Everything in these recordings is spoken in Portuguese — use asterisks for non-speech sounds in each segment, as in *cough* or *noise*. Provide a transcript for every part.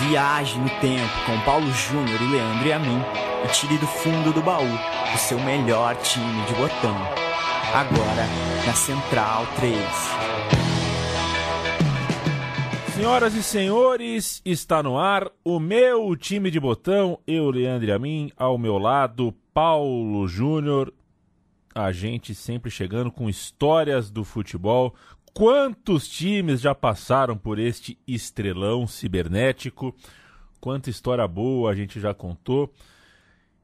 Viaje no tempo com Paulo Júnior e Leandro e a mim e tire do fundo do baú o seu melhor time de botão. Agora na Central 3. Senhoras e senhores, está no ar o meu time de botão. Eu, Leandro e ao meu lado, Paulo Júnior. A gente sempre chegando com histórias do futebol, Quantos times já passaram por este estrelão cibernético? Quanta história boa a gente já contou.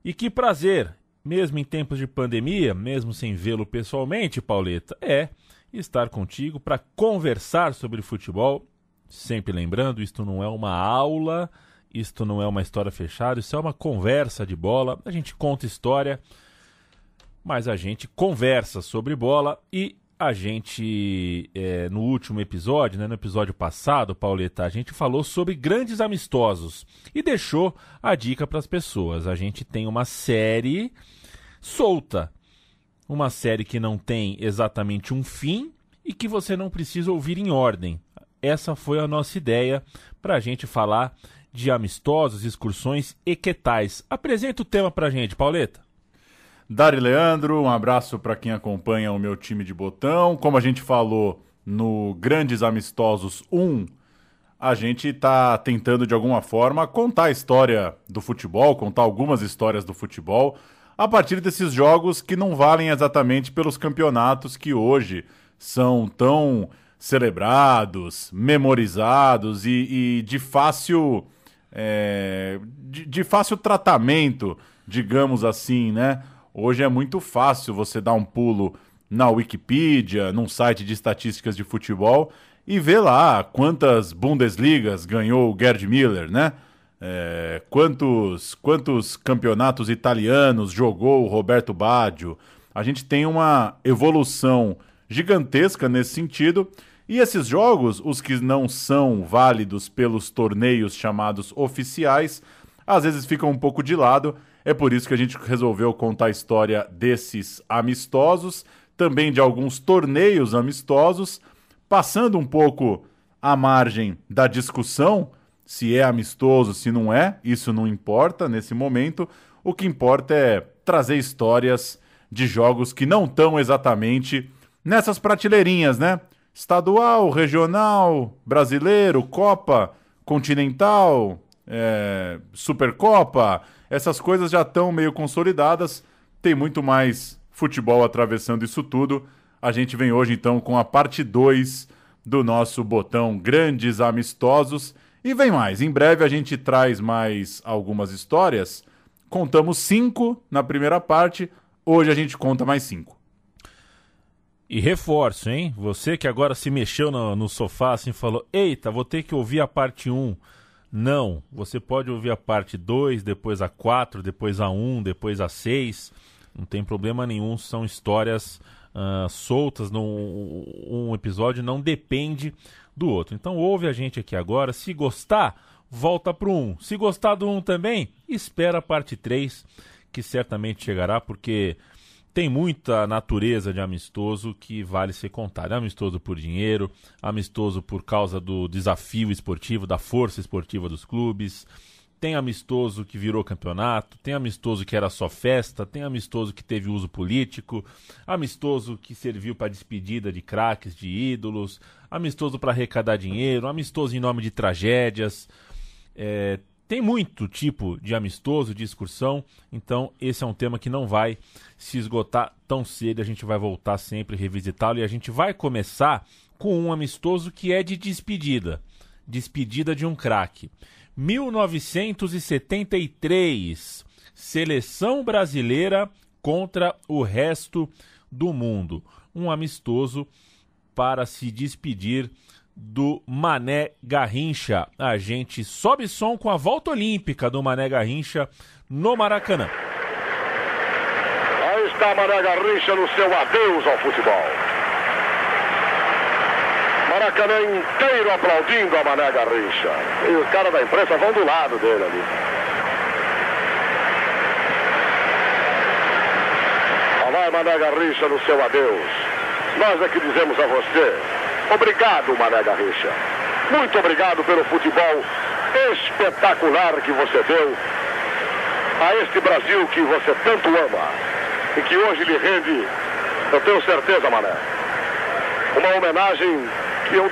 E que prazer, mesmo em tempos de pandemia, mesmo sem vê-lo pessoalmente, Pauleta, é estar contigo para conversar sobre futebol. Sempre lembrando, isto não é uma aula, isto não é uma história fechada, isso é uma conversa de bola. A gente conta história, mas a gente conversa sobre bola e a gente, é, no último episódio, né, no episódio passado, Pauleta, a gente falou sobre grandes amistosos e deixou a dica para as pessoas. A gente tem uma série solta, uma série que não tem exatamente um fim e que você não precisa ouvir em ordem. Essa foi a nossa ideia para a gente falar de amistosos, excursões e que tais. Apresenta o tema para a gente, Pauleta. Dari Leandro, um abraço para quem acompanha o meu time de botão. Como a gente falou no Grandes Amistosos 1, a gente está tentando de alguma forma contar a história do futebol, contar algumas histórias do futebol, a partir desses jogos que não valem exatamente pelos campeonatos que hoje são tão celebrados, memorizados e, e de fácil é, de, de fácil tratamento, digamos assim, né? Hoje é muito fácil você dar um pulo na Wikipedia, num site de estatísticas de futebol e ver lá quantas Bundesligas ganhou o Gerd Miller, né? É, quantos, quantos campeonatos italianos jogou o Roberto Baggio. A gente tem uma evolução gigantesca nesse sentido. E esses jogos, os que não são válidos pelos torneios chamados oficiais, às vezes ficam um pouco de lado é por isso que a gente resolveu contar a história desses amistosos, também de alguns torneios amistosos, passando um pouco à margem da discussão se é amistoso, se não é, isso não importa nesse momento. O que importa é trazer histórias de jogos que não estão exatamente nessas prateleirinhas, né? Estadual, regional, brasileiro, Copa, Continental, é, Supercopa essas coisas já estão meio consolidadas, tem muito mais futebol atravessando isso tudo. A gente vem hoje então com a parte 2 do nosso botão Grandes Amistosos. E vem mais, em breve a gente traz mais algumas histórias. Contamos cinco na primeira parte, hoje a gente conta mais cinco. E reforço, hein? Você que agora se mexeu no, no sofá assim falou: Eita, vou ter que ouvir a parte 1. Um. Não, você pode ouvir a parte 2, depois a 4, depois a 1, depois a 6. Não tem problema nenhum, são histórias uh, soltas. Num, um episódio não depende do outro. Então ouve a gente aqui agora. Se gostar, volta para o 1. Se gostar do 1 também, espera a parte 3, que certamente chegará, porque tem muita natureza de amistoso que vale ser contado. Amistoso por dinheiro, amistoso por causa do desafio esportivo, da força esportiva dos clubes. Tem amistoso que virou campeonato, tem amistoso que era só festa, tem amistoso que teve uso político, amistoso que serviu para despedida de craques, de ídolos, amistoso para arrecadar dinheiro, amistoso em nome de tragédias. É, tem muito tipo de amistoso, de excursão, então esse é um tema que não vai se esgotar tão cedo, a gente vai voltar sempre revisitá-lo e a gente vai começar com um amistoso que é de despedida, despedida de um craque. 1973, seleção brasileira contra o resto do mundo. Um amistoso para se despedir do Mané Garrincha. A gente sobe som com a volta olímpica do Mané Garrincha no Maracanã. Aí está Mané Garrincha no seu adeus ao futebol. Maracanã inteiro aplaudindo a Mané Garrincha. E os caras da imprensa vão do lado dele ali. Lá vai Mané Garrincha no seu adeus. Nós é que dizemos a você Obrigado, Mané Garrincha. Muito obrigado pelo futebol espetacular que você deu a este Brasil que você tanto ama e que hoje lhe rende, eu tenho certeza, Mané, uma homenagem que eu,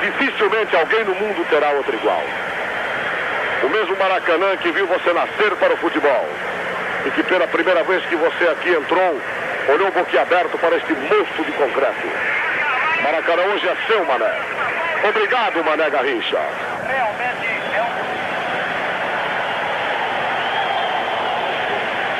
dificilmente alguém no mundo terá outra igual. O mesmo Maracanã que viu você nascer para o futebol e que pela primeira vez que você aqui entrou, olhou boquiaberto para este monstro de concreto. Maracanã hoje é seu, Mané. Obrigado, Mané Garrincha. Realmente é um...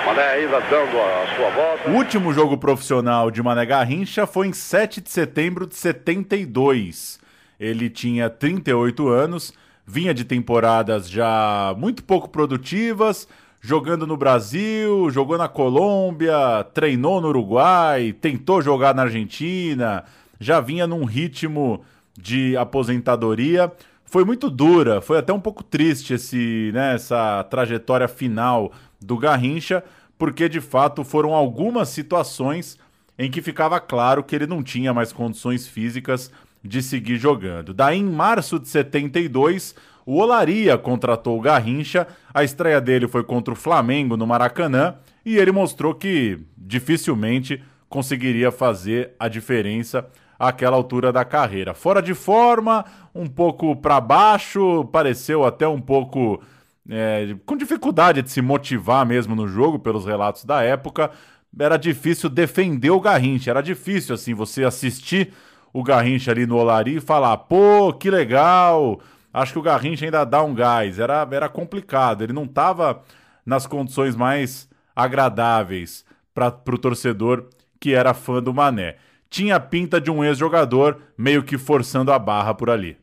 Mané ainda dando a sua volta. O último jogo profissional de Mané Garrincha foi em 7 de setembro de 72. Ele tinha 38 anos, vinha de temporadas já muito pouco produtivas, jogando no Brasil, jogou na Colômbia, treinou no Uruguai, tentou jogar na Argentina, já vinha num ritmo de aposentadoria. Foi muito dura, foi até um pouco triste esse, né, essa trajetória final do Garrincha, porque de fato foram algumas situações em que ficava claro que ele não tinha mais condições físicas de seguir jogando. Daí, em março de 72, o Olaria contratou o Garrincha. A estreia dele foi contra o Flamengo no Maracanã e ele mostrou que dificilmente conseguiria fazer a diferença àquela altura da carreira. Fora de forma, um pouco para baixo, pareceu até um pouco é, com dificuldade de se motivar mesmo no jogo, pelos relatos da época. Era difícil defender o Garrincha, era difícil assim você assistir o Garrincha ali no Olari e falar: pô, que legal, acho que o Garrincha ainda dá um gás. Era, era complicado, ele não estava nas condições mais agradáveis para o torcedor que era fã do Mané tinha pinta de um ex-jogador meio que forçando a barra por ali.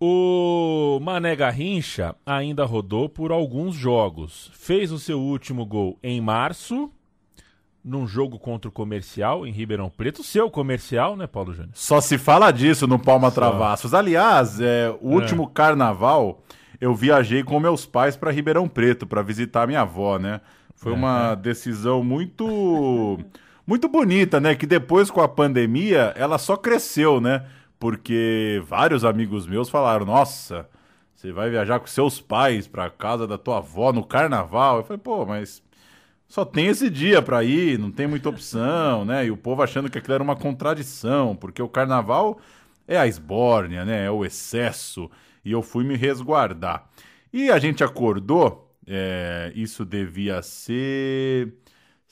O Mané Garrincha ainda rodou por alguns jogos. Fez o seu último gol em março, num jogo contra o Comercial em Ribeirão Preto. Seu comercial, né, Paulo Júnior? Só se fala disso no Palma Só. Travassos. Aliás, é, o é. último carnaval eu viajei com meus pais para Ribeirão Preto para visitar minha avó, né? Foi é. uma decisão muito *laughs* muito bonita, né? Que depois com a pandemia ela só cresceu, né? Porque vários amigos meus falaram: Nossa, você vai viajar com seus pais para casa da tua avó no carnaval? Eu falei: Pô, mas só tem esse dia para ir, não tem muita opção, né? E o povo achando que aquilo era uma contradição, porque o carnaval é a esbórnia, né? É o excesso. E eu fui me resguardar. E a gente acordou, é, isso devia ser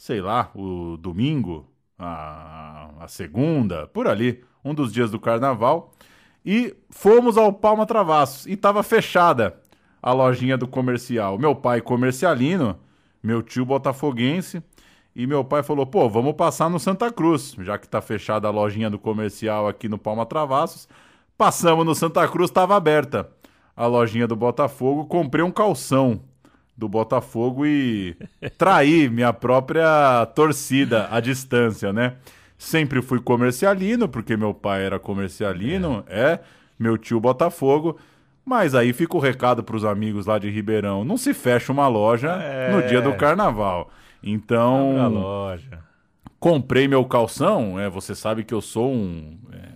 sei lá, o domingo, a, a segunda, por ali, um dos dias do carnaval, e fomos ao Palma Travassos e estava fechada a lojinha do comercial. Meu pai comercialino, meu tio botafoguense, e meu pai falou: pô, vamos passar no Santa Cruz, já que está fechada a lojinha do comercial aqui no Palma Travassos. Passamos no Santa Cruz, estava aberta a lojinha do Botafogo, comprei um calção do Botafogo e *laughs* trair minha própria torcida à distância, né? Sempre fui comercialino, porque meu pai era comercialino, é, é meu tio Botafogo. Mas aí fica o recado para os amigos lá de Ribeirão: não se fecha uma loja é. no dia do carnaval. Então. loja. Comprei meu calção. É, você sabe que eu sou um. É,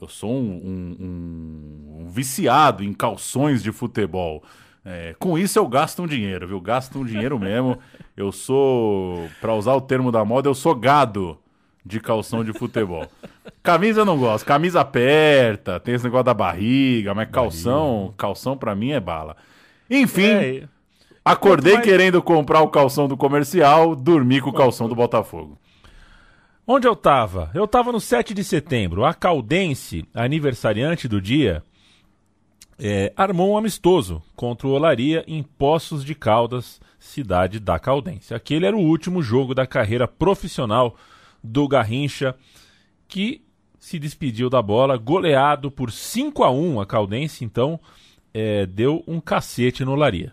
eu sou um, um, um viciado em calções de futebol. É, com isso eu gasto um dinheiro, viu? Gasto um dinheiro mesmo. Eu sou, para usar o termo da moda, eu sou gado de calção de futebol. Camisa eu não gosto, camisa aperta, tem esse negócio da barriga, mas calção, calção para mim é bala. Enfim, é. acordei mais... querendo comprar o calção do comercial, dormi com o calção do Botafogo. Onde eu tava? Eu tava no 7 de setembro. A Caldense, aniversariante do dia, é, armou um amistoso contra o Olaria em Poços de Caldas, cidade da Caldense. Aquele era o último jogo da carreira profissional do Garrincha, que se despediu da bola, goleado por 5 a 1 a Caldense, então é, deu um cacete no Olaria.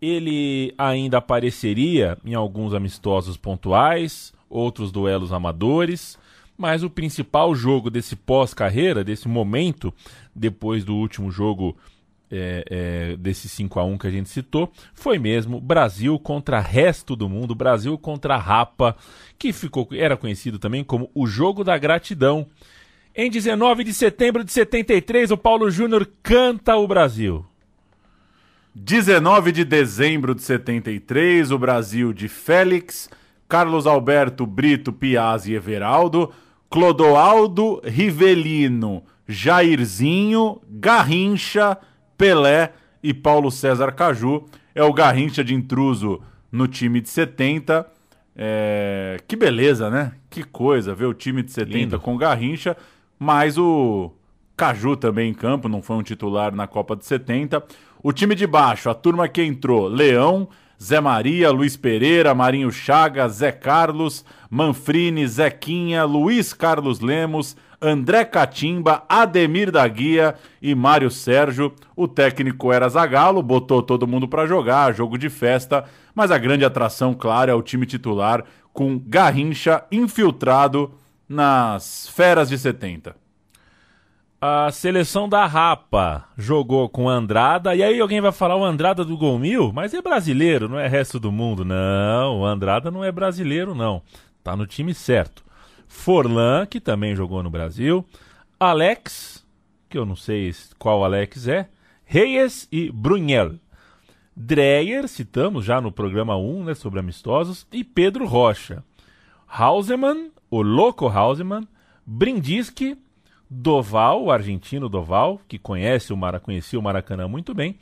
Ele ainda apareceria em alguns amistosos pontuais, outros duelos amadores, mas o principal jogo desse pós-carreira, desse momento, depois do último jogo é, é, desse 5 a 1 que a gente citou, foi mesmo Brasil contra resto do mundo, Brasil contra Rapa, que ficou, era conhecido também como o Jogo da Gratidão. Em 19 de setembro de 73, o Paulo Júnior canta o Brasil. 19 de dezembro de 73, o Brasil de Félix, Carlos Alberto, Brito, Piazzi e Everaldo, Clodoaldo, Rivelino, Jairzinho, Garrincha, Pelé e Paulo César Caju. É o Garrincha de intruso no time de 70. É... Que beleza, né? Que coisa ver o time de 70 Lindo. com Garrincha, mais o Caju também em campo, não foi um titular na Copa de 70. O time de baixo, a turma que entrou: Leão, Zé Maria, Luiz Pereira, Marinho Chagas, Zé Carlos, Manfrini, Zequinha, Luiz Carlos Lemos, André Catimba, Ademir da Guia e Mário Sérgio. O técnico era Zagallo, botou todo mundo para jogar, jogo de festa, mas a grande atração, claro, é o time titular com Garrincha infiltrado nas feras de 70. A seleção da Rapa jogou com Andrada, e aí alguém vai falar o Andrada do Gol Mil? Mas é brasileiro, não é resto do mundo. Não, o Andrada não é brasileiro, não. Tá no time certo. Forlan, que também jogou no Brasil. Alex, que eu não sei qual Alex é. Reyes e Brunel. Dreyer, citamos já no programa 1, né, sobre amistosos. E Pedro Rocha. Hausemann, o louco Hausemann. Brindisky Doval, o argentino Doval, que conhece o conhecia o Maracanã muito bem,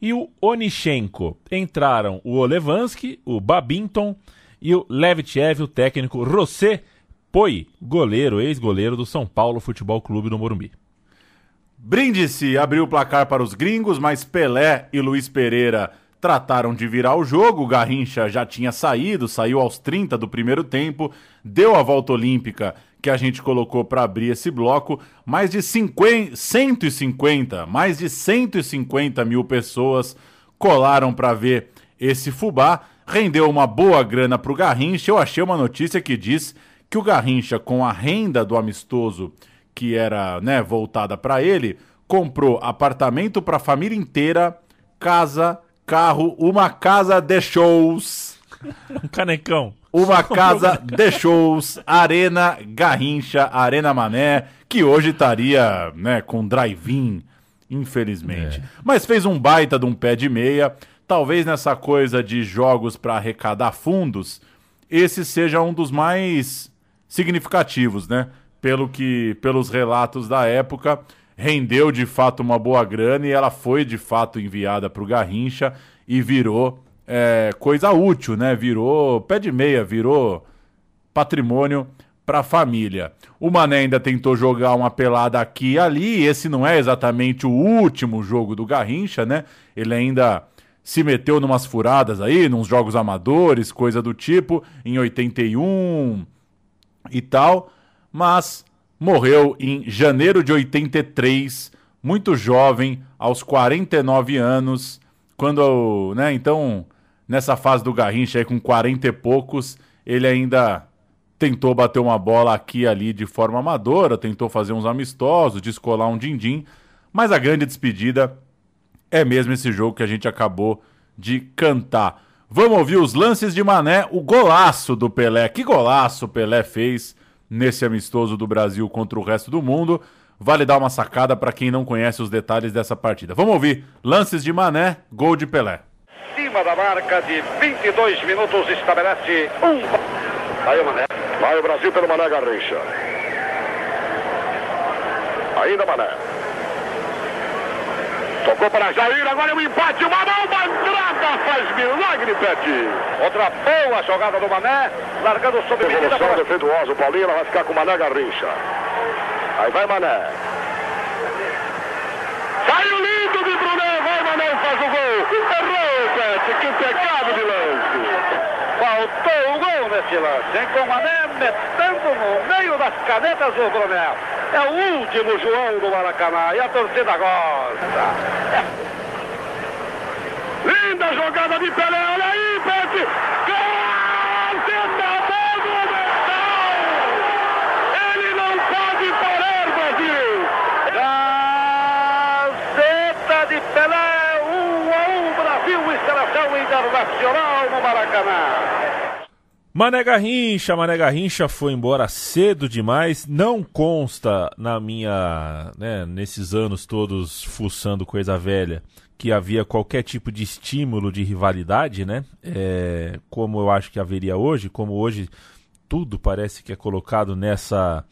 e o Onichenko. Entraram o Olevansky, o Babinton e o Levitchev, o técnico José Poi, goleiro, ex-goleiro do São Paulo Futebol Clube do Morumbi. Brindisi abriu o placar para os gringos, mas Pelé e Luiz Pereira trataram de virar o jogo. O Garrincha já tinha saído, saiu aos 30 do primeiro tempo, deu a volta olímpica que a gente colocou para abrir esse bloco. Mais de 50, 150, mais de 150 mil pessoas colaram para ver esse fubá. Rendeu uma boa grana para o Garrincha. Eu achei uma notícia que diz que o Garrincha, com a renda do amistoso que era né, voltada para ele, comprou apartamento para a família inteira, casa, carro, uma casa de shows. Um canecão. Uma casa de shows, Arena Garrincha, Arena Mané, que hoje estaria né, com drive-in, infelizmente. É. Mas fez um baita de um pé de meia. Talvez nessa coisa de jogos para arrecadar fundos, esse seja um dos mais significativos, né? Pelo que, pelos relatos da época, rendeu de fato uma boa grana e ela foi de fato enviada para o Garrincha e virou é, coisa útil, né? Virou pé de meia, virou patrimônio para a família. O Mané ainda tentou jogar uma pelada aqui e ali. Esse não é exatamente o último jogo do Garrincha, né? Ele ainda se meteu numas furadas aí, nos jogos amadores, coisa do tipo, em 81 e tal, mas morreu em janeiro de 83, muito jovem, aos 49 anos, quando, né, então, nessa fase do Garrincha aí com 40 e poucos, ele ainda tentou bater uma bola aqui e ali de forma amadora, tentou fazer uns amistosos, descolar um din-din, mas a grande despedida é mesmo esse jogo que a gente acabou de cantar. Vamos ouvir os lances de Mané, o golaço do Pelé. Que golaço o Pelé fez nesse amistoso do Brasil contra o resto do mundo. Vale dar uma sacada para quem não conhece os detalhes dessa partida. Vamos ouvir lances de Mané, gol de Pelé. Acima da marca de 22 minutos estabelece um. Aí o Mané. Vai o Brasil pelo Mané Garrincha. Ainda Mané. Tocou para Jair, agora é um empate, uma bomba entrada, faz milagre, Pet. Outra boa jogada do Mané, largando sob medida. Evolução defeituosa, o Paulinho vai ficar com o Mané Garrincha. Aí vai Mané. Saiu lindo de E faz o gol. Errou, Pet, que pecado de lance. Faltou o gol nesse lance, hein? Com o Mané metendo no meio das canetas do Brunel. É o último João do Maracanã e a torcida gosta. Linda jogada de Pelé, olha aí, Pet. Gol! monumental! Ele não pode parar, Brasil! Gazeta de Pelé, 1 a 1 Brasil seleção internacional no Maracanã. Mané Garrincha, Mané Garrincha foi embora cedo demais. Não consta na minha, né, nesses anos todos fuçando coisa velha, que havia qualquer tipo de estímulo de rivalidade, né? É, como eu acho que haveria hoje, como hoje tudo parece que é colocado nessa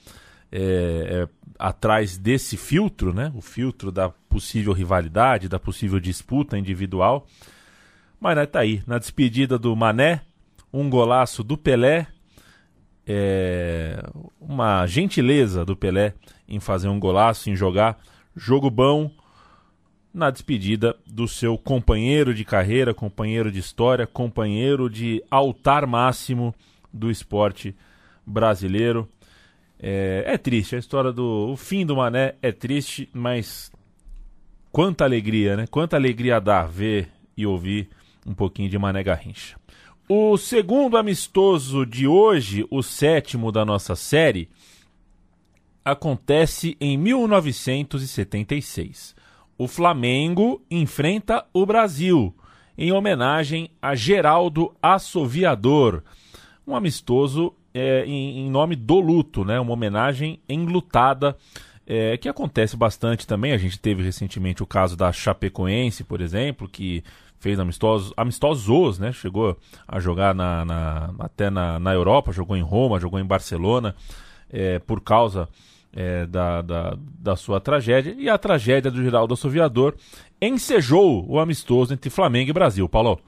é, é, atrás desse filtro, né? O filtro da possível rivalidade, da possível disputa individual. Mas né, tá aí, na despedida do Mané, um golaço do Pelé, é, uma gentileza do Pelé em fazer um golaço, em jogar jogo bom na despedida do seu companheiro de carreira, companheiro de história, companheiro de altar máximo do esporte brasileiro. É, é, triste, a história do o fim do Mané é triste, mas quanta alegria, né? Quanta alegria dá ver e ouvir um pouquinho de Mané Garrincha. O segundo amistoso de hoje, o sétimo da nossa série, acontece em 1976. O Flamengo enfrenta o Brasil em homenagem a Geraldo Assoviador, um amistoso é, em, em, nome do luto, né? Uma homenagem enlutada, é, que acontece bastante também. A gente teve recentemente o caso da Chapecoense, por exemplo, que fez amistosos, amistosos, né? Chegou a jogar na, na até na, na Europa, jogou em Roma, jogou em Barcelona, é, por causa é, da, da, da, sua tragédia. E a tragédia do Geraldo Assoviador ensejou o amistoso entre Flamengo e Brasil. Paulo.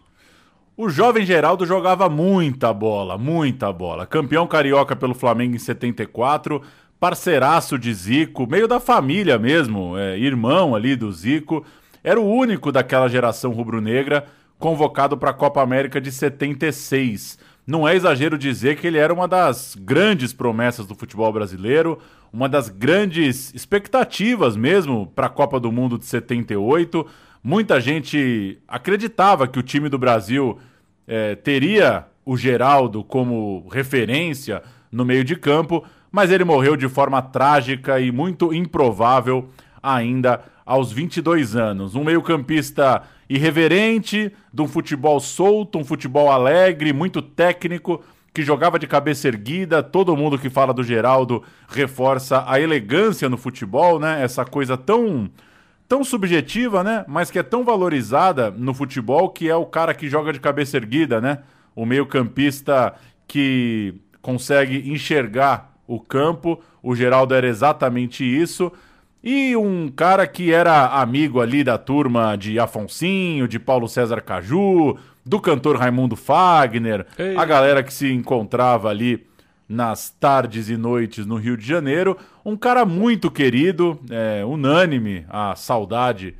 O jovem Geraldo jogava muita bola, muita bola. Campeão carioca pelo Flamengo em 74, parceiraço de Zico, meio da família mesmo, é, irmão ali do Zico. Era o único daquela geração rubro-negra convocado para a Copa América de 76. Não é exagero dizer que ele era uma das grandes promessas do futebol brasileiro, uma das grandes expectativas mesmo para a Copa do Mundo de 78. Muita gente acreditava que o time do Brasil é, teria o Geraldo como referência no meio de campo, mas ele morreu de forma trágica e muito improvável ainda aos 22 anos. Um meio-campista irreverente, de um futebol solto, um futebol alegre, muito técnico, que jogava de cabeça erguida. Todo mundo que fala do Geraldo reforça a elegância no futebol, né? Essa coisa tão tão subjetiva, né? Mas que é tão valorizada no futebol, que é o cara que joga de cabeça erguida, né? O meio-campista que consegue enxergar o campo. O Geraldo era exatamente isso. E um cara que era amigo ali da turma de Afonsinho, de Paulo César Caju, do cantor Raimundo Fagner, Ei. a galera que se encontrava ali nas tardes e noites no Rio de Janeiro. Um cara muito querido, é, unânime a saudade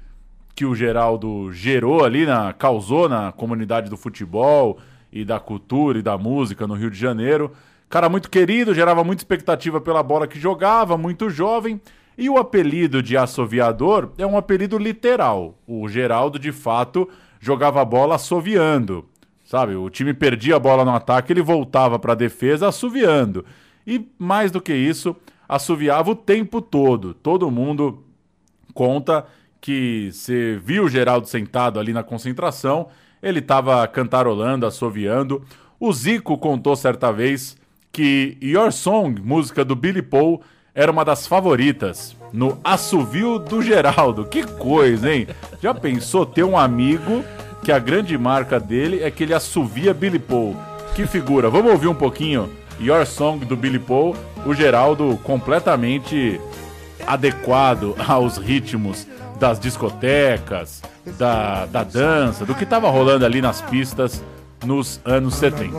que o Geraldo gerou ali, na, causou na comunidade do futebol e da cultura e da música no Rio de Janeiro. Cara muito querido, gerava muita expectativa pela bola que jogava, muito jovem. E o apelido de assoviador é um apelido literal. O Geraldo, de fato, jogava bola assoviando. Sabe, o time perdia a bola no ataque, ele voltava para a defesa assoviando. E mais do que isso, assoviava o tempo todo. Todo mundo conta que você viu o Geraldo sentado ali na concentração, ele estava cantarolando, assoviando. O Zico contou certa vez que Your Song, música do Billy Paul, era uma das favoritas no assovio do Geraldo. Que coisa, hein? Já pensou ter um amigo que a grande marca dele é que ele assovia Billy Paul. Que figura. Vamos ouvir um pouquinho Your Song do Billy Paul. O Geraldo completamente adequado aos ritmos das discotecas, da, da dança, do que estava rolando ali nas pistas nos anos 70.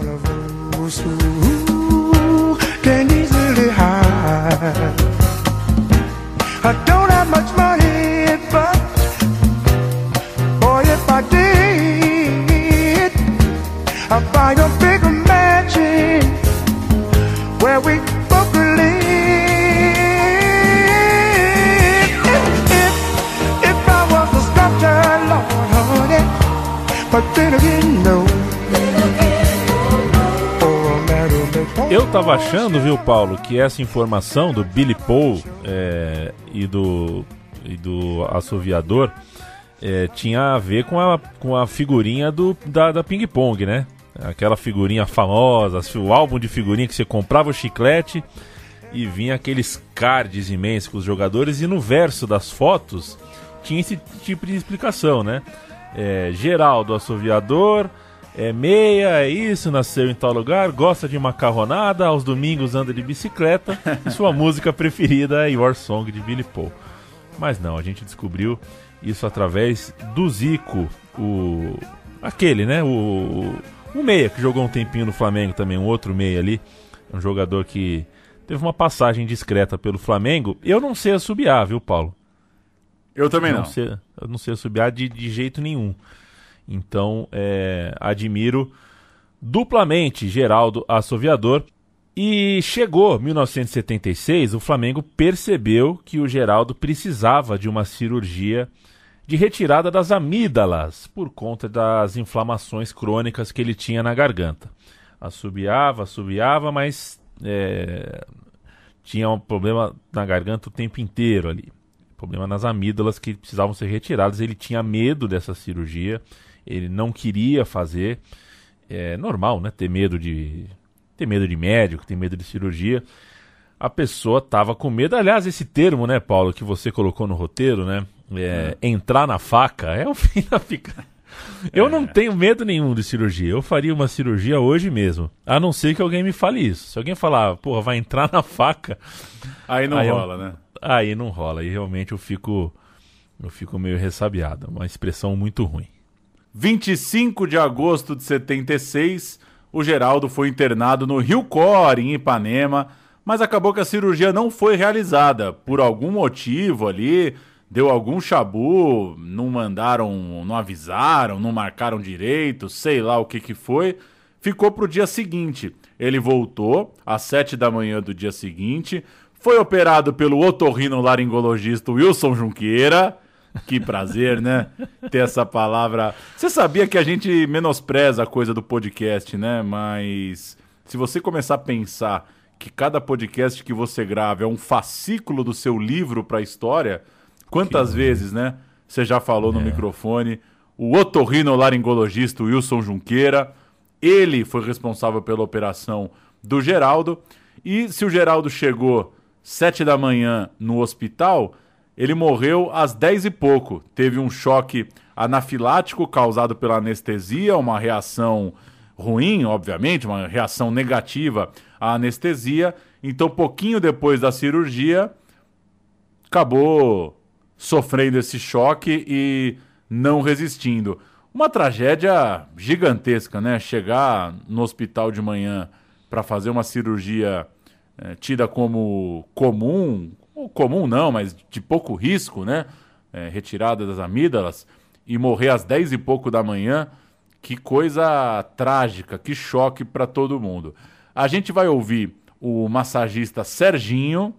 time *laughs* tava achando, viu, Paulo, que essa informação do Billy Paul é, e do e do assoviador é, tinha a ver com a, com a figurinha do, da, da Ping Pong, né? Aquela figurinha famosa, o álbum de figurinha que você comprava o chiclete e vinha aqueles cards imensos com os jogadores e no verso das fotos tinha esse tipo de explicação, né? É, Geraldo, assoviador, é meia, é isso, nasceu em tal lugar, gosta de macarronada, aos domingos anda de bicicleta *laughs* e sua música preferida é Your Song de Billy Paul. Mas não, a gente descobriu isso através do Zico, o aquele, né, o, o meia que jogou um tempinho no Flamengo também, um outro meia ali, um jogador que teve uma passagem discreta pelo Flamengo. Eu não sei assobiar, viu, Paulo? Eu também não. não. Sei, eu não sei assobiar de, de jeito nenhum. Então, é, admiro duplamente Geraldo Assoviador. E chegou 1976, o Flamengo percebeu que o Geraldo precisava de uma cirurgia de retirada das amígdalas por conta das inflamações crônicas que ele tinha na garganta. Assobiava, assobiava, mas é, tinha um problema na garganta o tempo inteiro ali. Problema nas amígdalas que precisavam ser retiradas. Ele tinha medo dessa cirurgia ele não queria fazer. É normal, né? Ter medo de ter medo de médico, ter medo de cirurgia. A pessoa estava com medo. Aliás, esse termo, né, Paulo, que você colocou no roteiro, né? É, é. Entrar na faca é o *laughs* fim da pica. Eu é. não tenho medo nenhum de cirurgia. Eu faria uma cirurgia hoje mesmo. A não ser que alguém me fale isso. Se alguém falar, porra, vai entrar na faca. Aí não aí rola, eu, né? Aí não rola. E realmente eu fico. Eu fico meio ressabiado. Uma expressão muito ruim. 25 de agosto de 76, o Geraldo foi internado no Rio Core, em Ipanema, mas acabou que a cirurgia não foi realizada. Por algum motivo ali, deu algum chabu, não mandaram, não avisaram, não marcaram direito, sei lá o que que foi. Ficou para o dia seguinte. Ele voltou às 7 da manhã do dia seguinte, foi operado pelo otorrinolaringologista Wilson Junqueira que prazer, né? Ter essa palavra. Você sabia que a gente menospreza a coisa do podcast, né? Mas se você começar a pensar que cada podcast que você grava é um fascículo do seu livro para a história, quantas que vezes, né? Você já falou é. no microfone. O otorrinolaringologista Wilson Junqueira, ele foi responsável pela operação do Geraldo. E se o Geraldo chegou sete da manhã no hospital, ele morreu às 10 e pouco. Teve um choque anafilático causado pela anestesia, uma reação ruim, obviamente, uma reação negativa à anestesia. Então, pouquinho depois da cirurgia, acabou sofrendo esse choque e não resistindo. Uma tragédia gigantesca, né? Chegar no hospital de manhã para fazer uma cirurgia é, tida como comum, comum não, mas de pouco risco, né? É, retirada das amígdalas e morrer às 10 e pouco da manhã, que coisa trágica, que choque para todo mundo. A gente vai ouvir o massagista Serginho,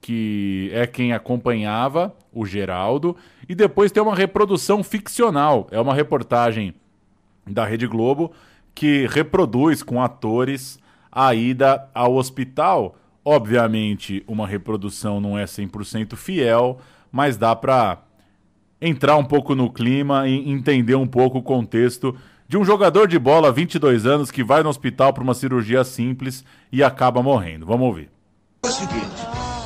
que é quem acompanhava o Geraldo, e depois tem uma reprodução ficcional, é uma reportagem da Rede Globo que reproduz com atores a ida ao hospital Obviamente, uma reprodução não é 100% fiel, mas dá para entrar um pouco no clima e entender um pouco o contexto de um jogador de bola, 22 anos, que vai no hospital para uma cirurgia simples e acaba morrendo. Vamos ouvir. É o seguinte,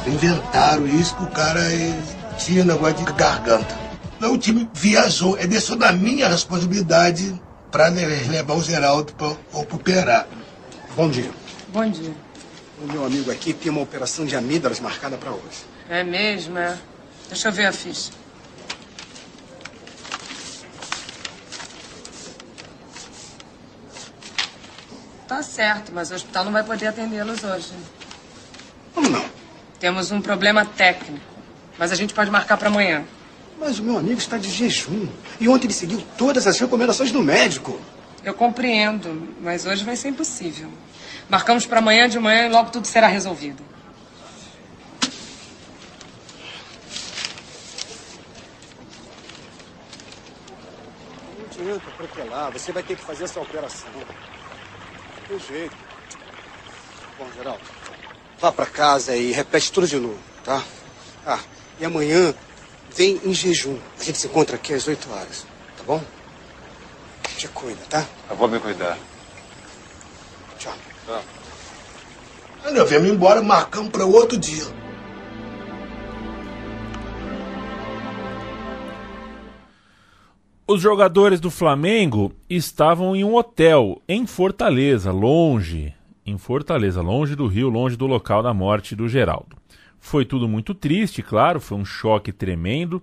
inventaram isso que o cara é, tinha negócio de garganta. Não, o time viajou, é deixou da minha responsabilidade para levar o Geraldo para operar. Bom dia. Bom dia. O meu amigo aqui tem uma operação de amígdalas marcada para hoje. É mesmo, é? Deixa eu ver a ficha. Tá certo, mas o hospital não vai poder atendê-los hoje. Como não? Temos um problema técnico, mas a gente pode marcar para amanhã. Mas o meu amigo está de jejum. E ontem ele seguiu todas as recomendações do médico. Eu compreendo, mas hoje vai ser impossível. Marcamos para amanhã de manhã e logo tudo será resolvido. Não adianta protelar. Você vai ter que fazer essa operação. Tem jeito. Bom, Geraldo, vá para casa e repete tudo de novo, tá? Ah, e amanhã vem em jejum. A gente se encontra aqui às 8 horas, tá bom? Te cuida, tá? Eu vou me cuidar. Tchau. Aí nós viemos embora, marcamos para outro dia. Os jogadores do Flamengo estavam em um hotel em Fortaleza, longe, em Fortaleza, longe do Rio, longe do local da morte do Geraldo. Foi tudo muito triste, claro, foi um choque tremendo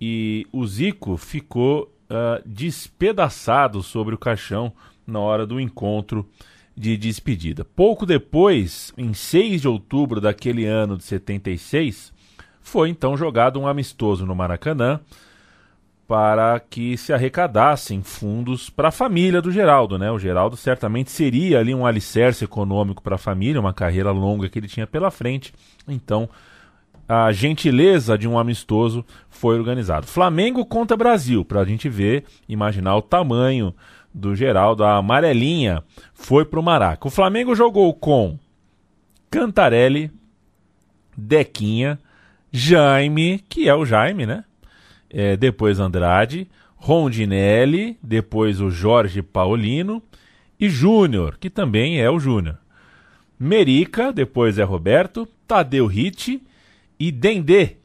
e o Zico ficou uh, despedaçado sobre o caixão na hora do encontro de despedida. Pouco depois, em 6 de outubro daquele ano de 76, foi então jogado um amistoso no Maracanã para que se arrecadassem fundos para a família do Geraldo, né? O Geraldo certamente seria ali um alicerce econômico para a família, uma carreira longa que ele tinha pela frente. Então, a gentileza de um amistoso foi organizado. Flamengo contra Brasil, para a gente ver, imaginar o tamanho do Geraldo. A amarelinha foi para o Maraca. O Flamengo jogou com Cantarelli, Dequinha, Jaime, que é o Jaime, né? é, depois Andrade, Rondinelli, depois o Jorge Paulino e Júnior, que também é o Júnior. Merica, depois é Roberto, Tadeu Ritt e Dendê.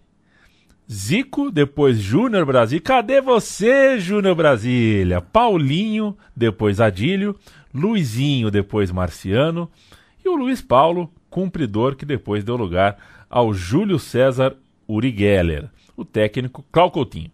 Zico, depois Júnior Brasil. Cadê você, Júnior Brasília? Paulinho, depois Adílio. Luizinho, depois Marciano. E o Luiz Paulo, cumpridor, que depois deu lugar ao Júlio César Uri Geller o técnico Cláudio Coutinho.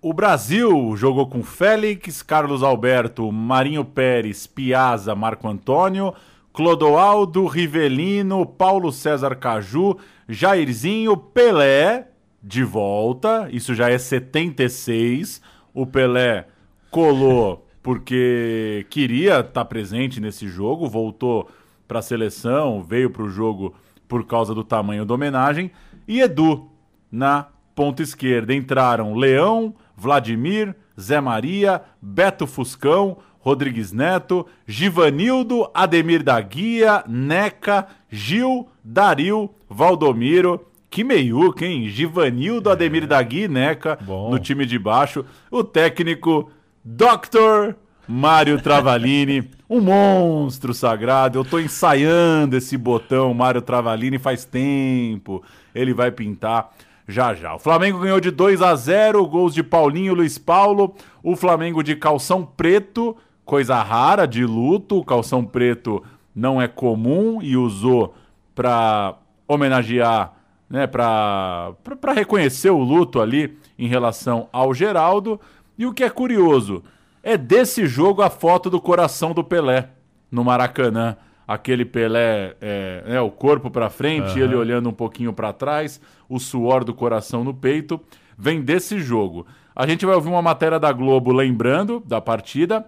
O Brasil jogou com Félix, Carlos Alberto, Marinho Pérez, Piazza, Marco Antônio, Clodoaldo, Rivelino, Paulo César Caju, Jairzinho, Pelé, de volta, isso já é 76. O Pelé colou porque queria estar presente nesse jogo, voltou para a seleção, veio para o jogo por causa do tamanho da homenagem. E Edu, na ponta esquerda entraram Leão, Vladimir, Zé Maria, Beto Fuscão, Rodrigues Neto, Givanildo, Ademir da Guia, Neca, Gil, Daril, Valdomiro. Que meiuca, hein? Givanildo, Ademir da Guia e Neca Bom. no time de baixo. O técnico Dr. Mário Travalini, *laughs* um monstro sagrado. Eu tô ensaiando esse botão Mário Travalini faz tempo. Ele vai pintar já já. O Flamengo ganhou de 2 a 0, gols de Paulinho e Luiz Paulo. O Flamengo de calção preto, coisa rara de luto. O calção preto não é comum e usou para homenagear, né, para reconhecer o luto ali em relação ao Geraldo. E o que é curioso, é desse jogo a foto do coração do Pelé no Maracanã aquele Pelé, é, é o corpo para frente, uhum. ele olhando um pouquinho para trás, o suor do coração no peito, vem desse jogo. A gente vai ouvir uma matéria da Globo lembrando da partida.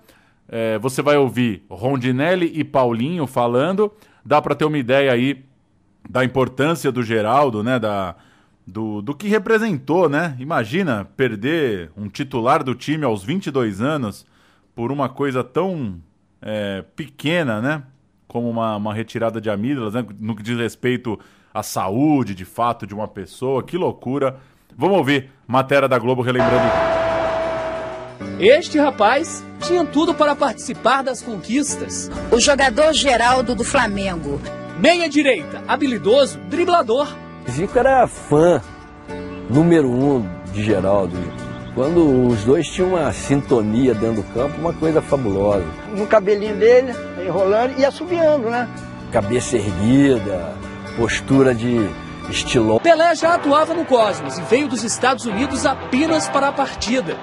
É, você vai ouvir Rondinelli e Paulinho falando. Dá para ter uma ideia aí da importância do Geraldo, né? Da, do, do que representou, né? Imagina perder um titular do time aos 22 anos por uma coisa tão é, pequena, né? como uma, uma retirada de amígdalas, né? no que diz respeito à saúde, de fato, de uma pessoa. Que loucura. Vamos ouvir matéria da Globo relembrando. Este rapaz tinha tudo para participar das conquistas. O jogador Geraldo do Flamengo. Meia direita, habilidoso, driblador. Zico era fã número um de Geraldo. Quando os dois tinham uma sintonia dentro do campo, uma coisa fabulosa. No cabelinho dele, enrolando e assobiando, né? Cabeça erguida, postura de estilão. Pelé já atuava no Cosmos e veio dos Estados Unidos apenas para a partida.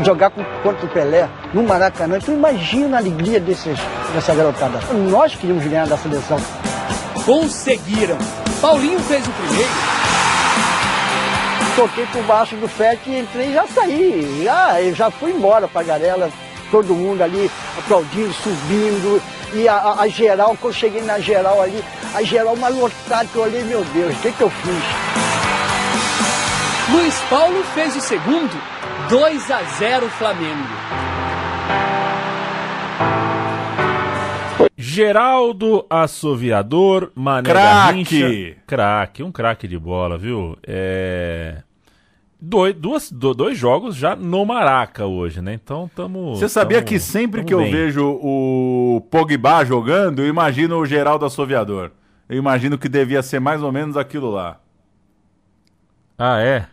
E jogar contra o Pelé no Maracanã, tu imagina a alegria desses, dessa garotada. Nós queríamos ganhar da seleção. Conseguiram. Paulinho fez o primeiro. Toquei por baixo do FET e entrei e já saí. Já, eu já fui embora pra Garela. Todo mundo ali aplaudindo, subindo. E a, a, a, geral, quando eu cheguei na geral ali, a geral mais lotada, que eu olhei, meu Deus, o que, que eu fiz? Luiz Paulo fez o segundo, 2 a 0 Flamengo. Geraldo Assoviador, Mané Craque! Craque, um craque de bola, viu? É... dois, duas, do, dois jogos já no Maraca hoje, né? Então estamos. Você sabia que sempre que eu bem. vejo o Pogba jogando, eu imagino o Geraldo Assoviador. Eu imagino que devia ser mais ou menos aquilo lá. Ah, é?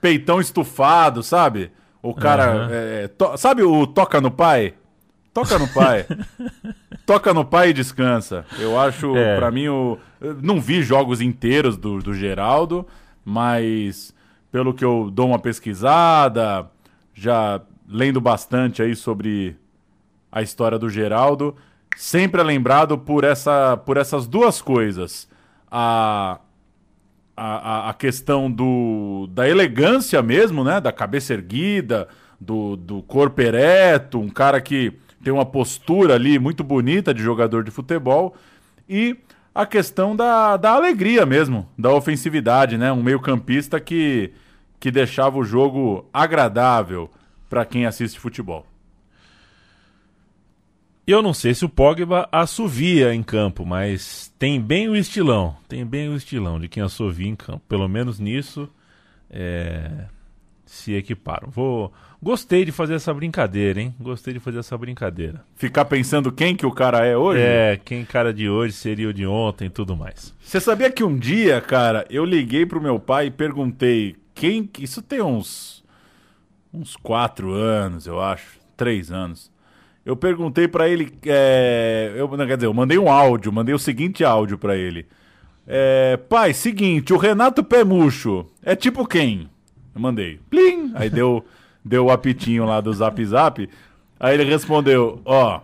Peitão estufado, sabe? O cara. Aham. é, to- sabe o Toca no Pai? Toca no Pai. *laughs* Toca no Pai e descansa. Eu acho, É. pra mim, o. Não vi jogos inteiros do, do Geraldo, mas pelo que eu dou uma pesquisada, já lendo bastante aí sobre a história do Geraldo, sempre é lembrado por, essa, por essas duas coisas. A, a, a- a questão do, da elegância mesmo, né? Da cabeça erguida, do, do corpo ereto, um cara que tem uma postura ali muito bonita de jogador de futebol. E a questão da, da alegria mesmo, da ofensividade, né? Um meio-campista que, que deixava o jogo agradável para quem assiste futebol. Eu não sei se o Pogba assovia em campo, mas tem bem o estilão. Tem bem o estilão de quem assovia em campo. Pelo menos nisso é, se equiparam. Vou, gostei de fazer essa brincadeira, hein? Gostei de fazer essa brincadeira. Ficar pensando quem que o cara é hoje? É, quem cara de hoje seria o de ontem e tudo mais. Você sabia que um dia, cara, eu liguei pro meu pai e perguntei quem. que- Isso tem uns. uns quatro anos, eu acho. Três anos. Eu perguntei pra ele. é, eu, não, quer dizer, eu mandei um áudio, mandei o seguinte áudio pra ele. É, pai, seguinte, o Renato Pé Murcho é tipo quem? Eu mandei. Plim! Aí deu, *laughs* deu o apitinho lá do zap zap. Aí ele respondeu: Ó,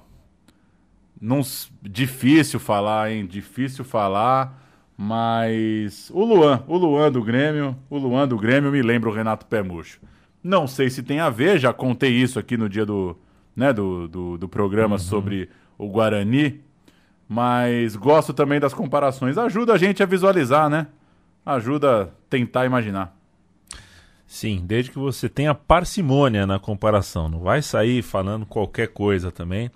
não, difícil falar, hein? Difícil falar, mas o Luan, o Luan do Grêmio, o Luan do Grêmio me lembra o Renato Pé Murcho. Não sei se tem a ver, já contei isso aqui no dia do, né, do, do, do programa sobre o Guarani, mas gosto também das comparações. Ajuda a gente a visualizar, né? Ajuda a tentar imaginar. Sim, desde que você tenha parcimônia na comparação. Não vai sair falando qualquer coisa também,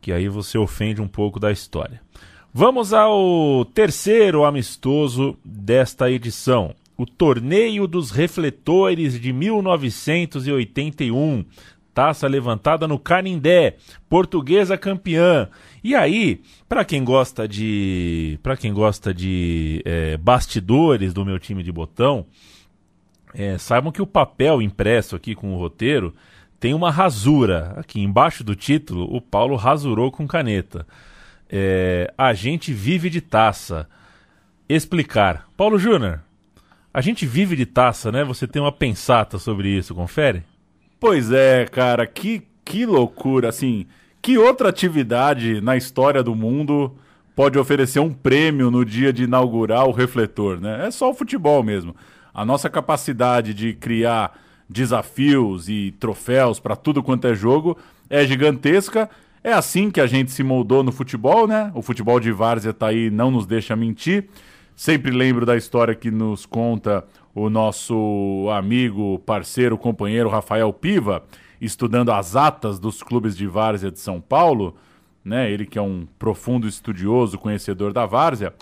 que aí você ofende um pouco da história. Vamos ao terceiro amistoso desta edição. O Torneio dos Refletores de 1981. Taça levantada no Canindé, portuguesa campeã. E aí, para quem gosta de, para quem gosta de eh, bastidores do meu time de botão, é, saibam que o papel impresso aqui com o roteiro tem uma rasura. Aqui embaixo do título, o Paulo rasurou com caneta. É, a gente vive de taça. Explicar. Paulo Júnior, a gente vive de taça, né? Você tem uma pensata sobre isso, confere? Pois é, cara, que, que loucura, assim, que outra atividade na história do mundo pode oferecer um prêmio no dia de inaugurar o refletor, né? É só o futebol mesmo. A nossa capacidade de criar desafios e troféus para tudo quanto é jogo é gigantesca. É assim que a gente se moldou no futebol, né? O futebol de várzea tá aí, não nos deixa mentir. Sempre lembro da história que nos conta o nosso amigo, parceiro, companheiro Rafael Piva, estudando as atas dos clubes de várzea de São Paulo, né? Ele que é um profundo estudioso, conhecedor da várzea.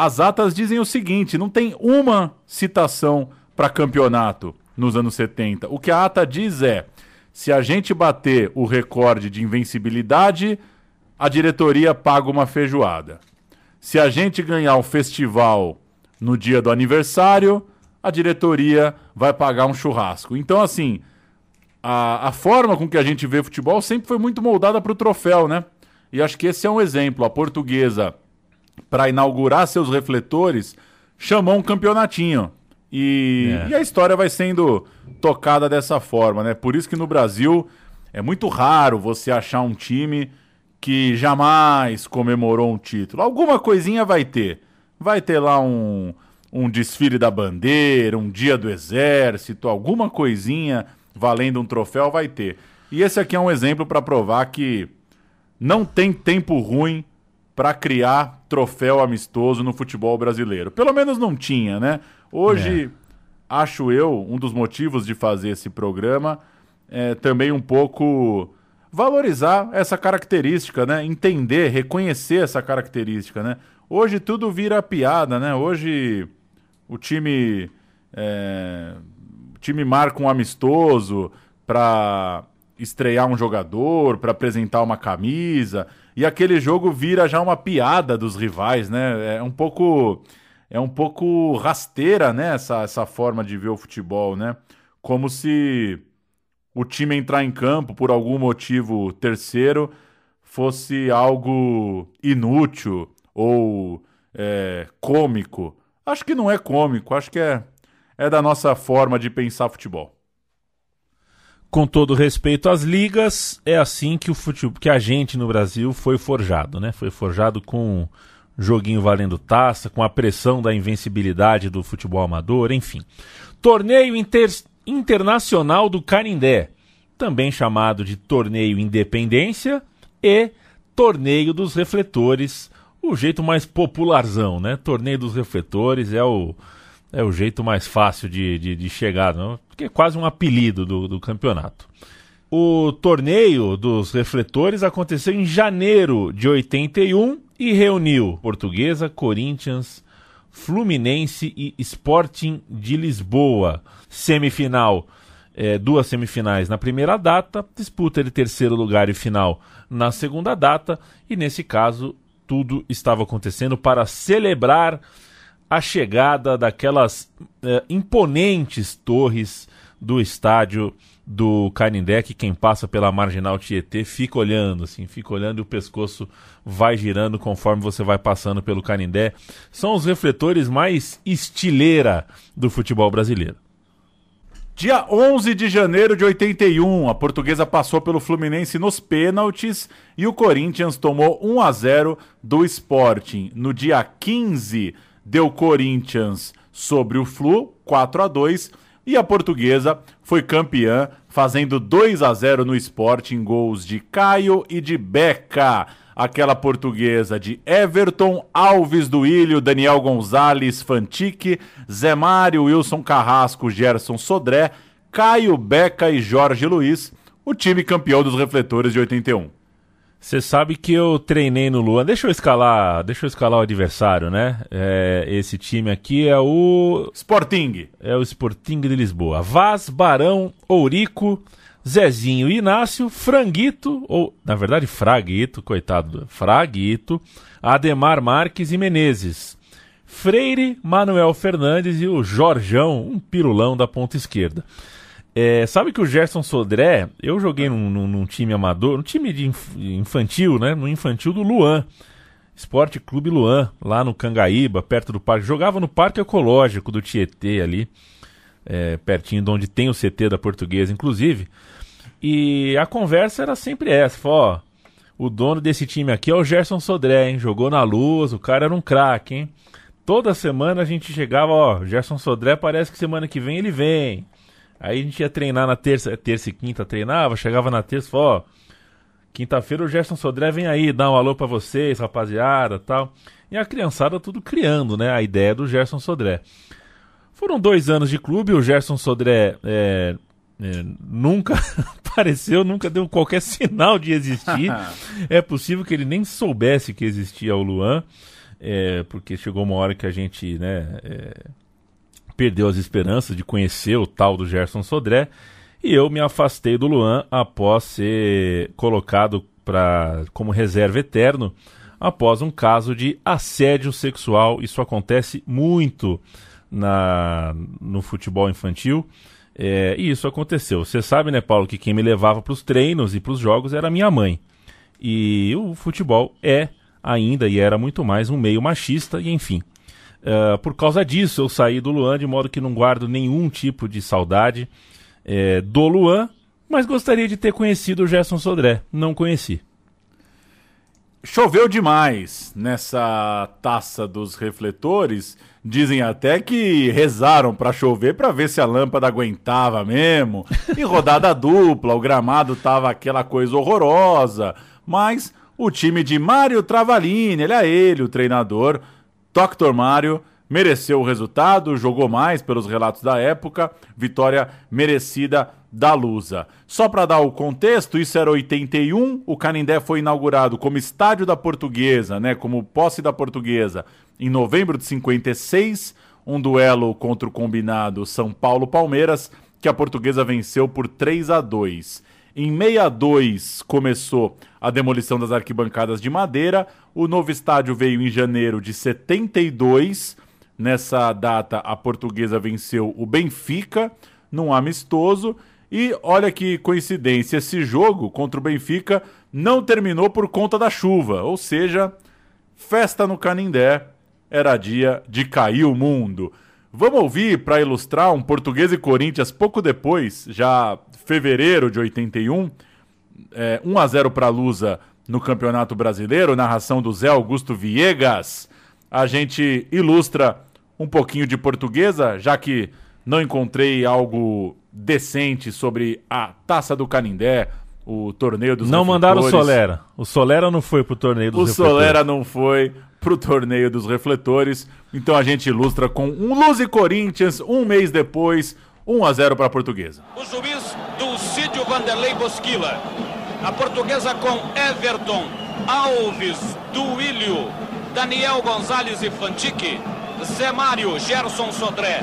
As atas dizem o seguinte: não tem uma citação para campeonato nos anos 70. O que a ata diz é: se a gente bater o recorde de invencibilidade, a diretoria paga uma feijoada. Se a gente ganhar o festival no dia do aniversário, a diretoria vai pagar um churrasco. Então, assim, a, a forma com que a gente vê futebol sempre foi muito moldada para o troféu, né? E acho que esse é um exemplo. A portuguesa, para inaugurar seus refletores, chamou um campeonatinho. E, É. e a história vai sendo tocada dessa forma, né? Por isso que no Brasil é muito raro você achar um time que jamais comemorou um título. Alguma coisinha vai ter. Vai ter lá um, um desfile da bandeira, um dia do exército, alguma coisinha valendo um troféu vai ter. E esse aqui é um exemplo para provar que não tem tempo ruim para criar troféu amistoso no futebol brasileiro. Pelo menos não tinha, né? Hoje, acho eu, um dos motivos de fazer esse programa é também um pouco valorizar essa característica, né? Entender, reconhecer essa característica, né? Hoje tudo vira piada, né? Hoje o time é, o time marca um amistoso para estrear um jogador, para apresentar uma camisa, e aquele jogo vira já uma piada dos rivais, né? É um pouco é um pouco rasteira, né, essa, essa forma de ver o futebol, né? Como se o time entrar em campo por algum motivo terceiro fosse algo inútil ou é, cômico. Acho que não é cômico, acho que é, é da nossa forma de pensar futebol. Com todo respeito às ligas, é assim que o futebol, que a gente no Brasil foi forjado, né? Foi forjado com joguinho valendo taça, com a pressão da invencibilidade do futebol amador, enfim. Torneio Inter Internacional do Canindé, também chamado de Torneio Independência e Torneio dos Refletores, o jeito mais popularzão, né? Torneio dos Refletores é o, é o jeito mais fácil de, de, de chegar, não? Porque é quase um apelido do, do campeonato. O torneio dos refletores aconteceu em janeiro de 81 e reuniu Portuguesa, Corinthians, Fluminense e Sporting de Lisboa. Semifinal, é, duas semifinais na primeira data, disputa de terceiro lugar e final na segunda data, e nesse caso tudo estava acontecendo para celebrar a chegada daquelas é, imponentes torres do estádio do Canindé, que quem passa pela marginal Tietê fica olhando, assim, fica olhando e o pescoço vai girando conforme você vai passando pelo Canindé. São os refletores mais estileira do futebol brasileiro. Dia 11 de janeiro de 81, a portuguesa passou pelo Fluminense nos pênaltis e o Corinthians tomou 1 a 0 do Sporting. No dia 15, deu Corinthians sobre o Flu, 4 a 2 e a portuguesa foi campeã, fazendo 2 a 0 no esporte em gols de Caio e de Beca. Aquela portuguesa de Everton, Alves do Ilho, Daniel Gonzalez, Fantique, Zé Mário, Wilson Carrasco, Gerson Sodré, Caio Beca e Jorge Luiz, o time campeão dos refletores de 81. Você sabe que eu treinei no Luan. Deixa eu escalar, deixa eu escalar o adversário, né? É, esse time aqui é o Sporting. É o Sporting de Lisboa. Vaz, Barão, Ourico, Zezinho, Inácio, Franguito, ou na verdade Fraguito, coitado, Fraguito, Ademar Marques e Menezes. Freire, Manuel Fernandes e o Jorjão, um pirulão da ponta esquerda. É, sabe que o Gerson Sodré, eu joguei num, num, num time amador, um time de inf infantil, né? No infantil do Luan. Esporte Clube Luan, lá no Cangaíba, perto do parque. Jogava no Parque Ecológico do Tietê ali, é, pertinho de onde tem o CT da Portuguesa, inclusive. E a conversa era sempre essa: ó, o dono desse time aqui é o Gerson Sodré, hein? Jogou na luz, o cara era um craque, hein? Toda semana a gente chegava, ó, Gerson Sodré parece que semana que vem ele vem. Aí a gente ia treinar na terça, terça e quinta, treinava, chegava na terça e falou, ó, quinta-feira o Gerson Sodré vem aí, dá um alô para vocês, rapaziada, tal. E a criançada tudo criando, né, a ideia do Gerson Sodré. Foram dois anos de clube, o Gerson Sodré é, é, nunca *laughs* apareceu, nunca deu qualquer sinal de existir. *laughs* é possível que ele nem soubesse que existia o Luan, é, porque chegou uma hora que a gente, né, é, perdeu as esperanças de conhecer o tal do Gerson Sodré e eu me afastei do Luan após ser colocado pra, como reserva eterno após um caso de assédio sexual. Isso acontece muito na, no futebol infantil. É, e isso aconteceu. Você sabe, né, Paulo, que quem me levava para os treinos e para os jogos era minha mãe. E o futebol é ainda e era muito mais um meio machista, e enfim. Uh, por causa disso, eu saí do Luan, de modo que não guardo nenhum tipo de saudade é, do Luan, mas gostaria de ter conhecido o Gerson Sodré. Não conheci. Choveu demais nessa taça dos refletores. Dizem até que rezaram para chover para ver se a lâmpada aguentava mesmo. E rodada *laughs* dupla, o gramado tava aquela coisa horrorosa. Mas o time de Mário Travalini, ele é ele, o treinador, Dr. Mario mereceu o resultado, jogou mais pelos relatos da época, vitória merecida da Lusa. Só para dar o contexto, isso era 81, o Canindé foi inaugurado como estádio da Portuguesa, né, como posse da Portuguesa, em novembro de 56, um duelo contra o combinado São Paulo-Palmeiras que a portuguesa venceu por 3 a 2. Em 62 começou a demolição das arquibancadas de madeira. O novo estádio veio em janeiro de 72. Nessa data, a portuguesa venceu o Benfica num amistoso. E olha que coincidência, esse jogo contra o Benfica não terminou por conta da chuva, ou seja, festa no Canindé era dia de cair o mundo. Vamos ouvir para ilustrar um Português e Corinthians pouco depois, já fevereiro de 81, é, 1 a 0 para a Lusa no Campeonato Brasileiro, narração do Zé Augusto Viegas. A gente ilustra um pouquinho de portuguesa, já que não encontrei algo decente sobre a Taça do Canindé, o torneio dos Não mandaram o Solera. O Solera não foi pro torneio dos o refletores. O Solera não foi pro torneio dos refletores. Então a gente ilustra com um Luz e Corinthians, um mês depois, 1 a 0 para a portuguesa. O juiz do Sídio Vanderlei Bosquila. A portuguesa com Everton, Alves, Duílio, Daniel Gonzalez e Fantique, Zé Mário, Gerson Sodré.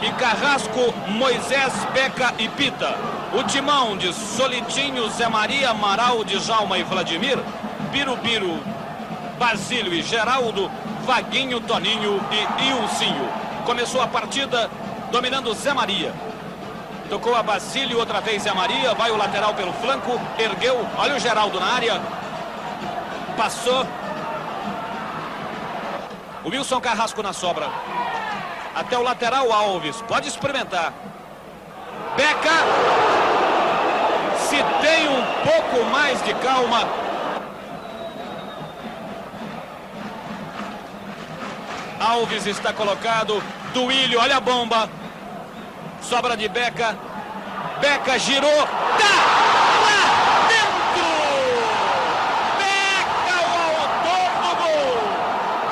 E Carrasco, Moisés, Beca e Pita. O timão de Solitinho, Zé Maria, Amaral, Djalma e Vladimir. Birubiru, Basílio e Geraldo, Vaguinho, Toninho e Ilcinho. Começou a partida dominando Zé Maria. Tocou a Basílio, outra vez Zé Maria, vai o lateral pelo flanco, ergueu, olha o Geraldo na área. Passou. O Wilson Carrasco na sobra. Até o lateral Alves, pode experimentar. Beca. Se tem um pouco mais de calma, Alves está colocado. Duílio, olha a bomba. Sobra de Beca. Beca girou. Tá! Lá dentro! Beca, o autor do gol.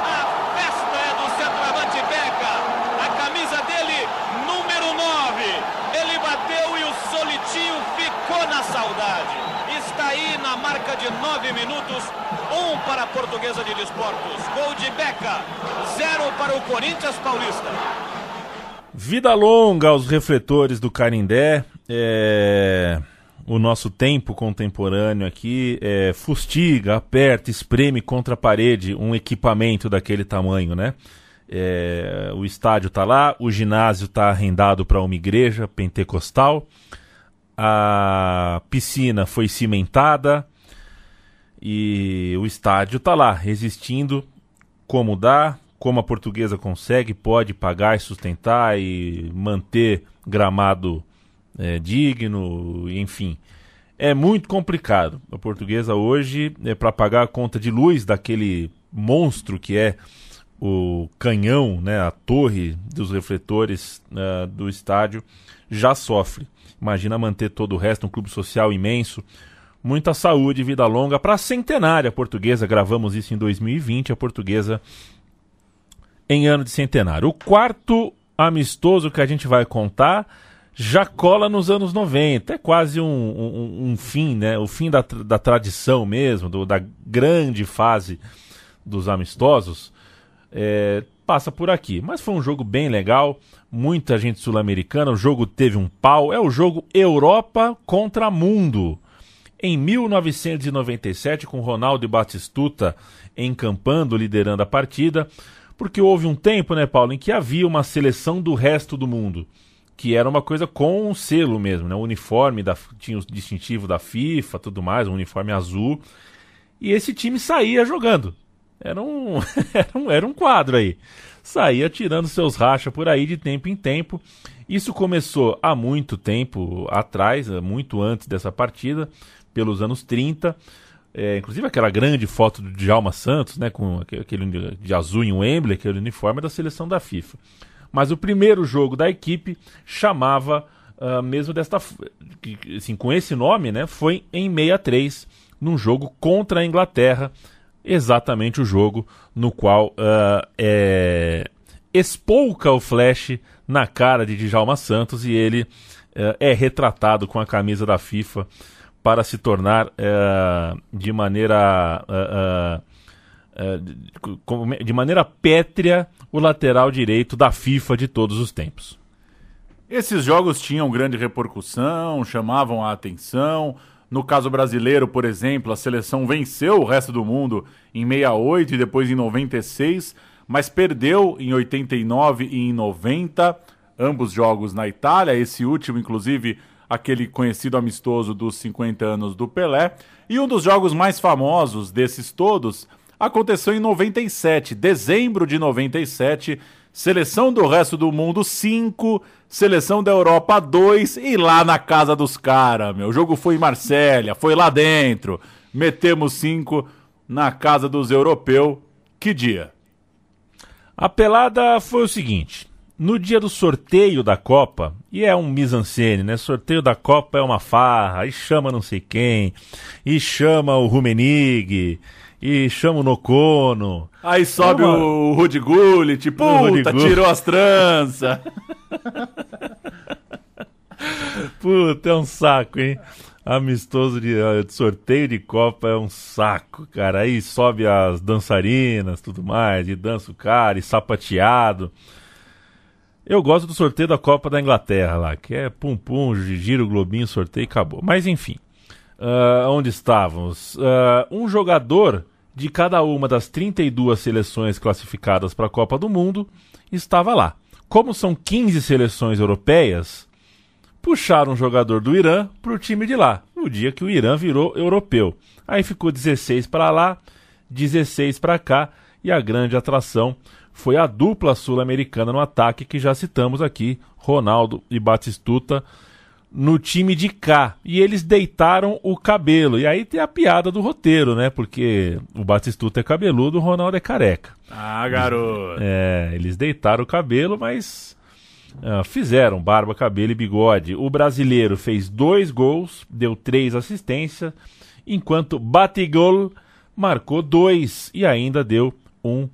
A festa do centroavante Beca. A camisa dele, número 9. Ele bateu o Solitinho ficou na saudade. Está aí na marca de 9 minutos. Um para a Portuguesa de Desportos. Gol de Beca. Zero para o Corinthians Paulista. Vida longa aos refletores do Carindé. É... O nosso tempo contemporâneo aqui é, fustiga, aperta, espreme contra a parede um equipamento daquele tamanho, né? É, o estádio está lá, o ginásio está arrendado para uma igreja pentecostal, a piscina foi cimentada, e o estádio está lá, resistindo como dá, como a portuguesa consegue, pode pagar e sustentar e manter gramado é, digno, enfim. É muito complicado. A portuguesa hoje, é para pagar a conta de luz daquele monstro que é o canhão, né, a torre dos refletores uh, do estádio, já sofre. Imagina manter todo o resto, um clube social imenso, muita saúde vida longa para a centenária portuguesa. Gravamos isso em 2020, a portuguesa em ano de centenário. O quarto amistoso que a gente vai contar já cola nos anos 90. É quase um, um, um fim, né? O fim da, da tradição mesmo, do, da grande fase dos amistosos. É, passa por aqui. Mas foi um jogo bem legal, muita gente sul-americana. O jogo teve um pau. É o jogo Europa contra Mundo em 1997, com Ronaldo e Batistuta encampando, liderando a partida, porque houve um tempo, né, Paulo, em que havia uma seleção do resto do mundo, que era uma coisa com um selo mesmo, né, o uniforme, da, tinha o distintivo da FIFA, tudo mais, um uniforme azul, e esse time saía jogando. Era um, *laughs* era um, era um quadro aí. Saía tirando seus rachas por aí de tempo em tempo. Isso começou há muito tempo atrás, muito antes dessa partida, pelos anos 30. É, inclusive aquela grande foto do Djalma Santos, né, com aquele de azul em Wembley, aquele uniforme da seleção da FIFA. Mas o primeiro jogo da equipe chamava uh, mesmo desta, assim, com esse nome, né, foi em 63, num jogo contra a Inglaterra, exatamente o jogo no qual uh, é, o flash na cara de Djalma Santos e ele uh, é retratado com a camisa da FIFA para se tornar uh, de maneira de maneira pétrea o lateral direito da FIFA de todos os tempos. Esses jogos tinham grande repercussão, chamavam a atenção. No caso brasileiro, por exemplo, a seleção venceu o resto do mundo em 68 e depois em 96, mas perdeu em 89 e em 90, ambos jogos na Itália, esse último, inclusive, aquele conhecido amistoso dos 50 anos do Pelé. E um dos jogos mais famosos desses todos aconteceu em 97, dezembro de 97. Seleção do resto do mundo 5, seleção da Europa 2 e lá na casa dos caras, meu. O jogo foi em Marsella, foi lá dentro. Metemos 5 na casa dos europeus. Que dia? A pelada foi o seguinte: no dia do sorteio da Copa, e é um mise-en-scène, né? Sorteio da Copa é uma farra, e chama não sei quem, e chama o Rumenig, e chama o Nocono. Aí sobe é uma... o Rudy Gullit, puta, tirou as tranças. *laughs* puta, é um saco, hein? Amistoso de, de, sorteio de Copa é um saco, cara. Aí sobe as dançarinas, tudo mais, e dança o cara, e sapateado. Eu gosto do sorteio da Copa da Inglaterra lá, que é pum pum, giro, globinho, sorteio e acabou. Mas enfim, uh, onde estávamos? Uh, um jogador de cada uma das 32 seleções classificadas para a Copa do Mundo estava lá. Como são 15 seleções europeias, puxaram um jogador do Irã para o time de lá, no dia que o Irã virou europeu. Aí ficou 16 para lá, 16 para cá, e a grande atração foi a dupla sul-americana no ataque que já citamos aqui, Ronaldo e Batistuta, no time de cá. E eles deitaram o cabelo. E aí tem a piada do roteiro, né? Porque o Batistuta é cabeludo, o Ronaldo é careca. Ah, garoto. É, eles deitaram o cabelo, mas uh, fizeram barba, cabelo e bigode. O brasileiro fez dois gols, deu três assistências, enquanto Batigol marcou dois e ainda deu um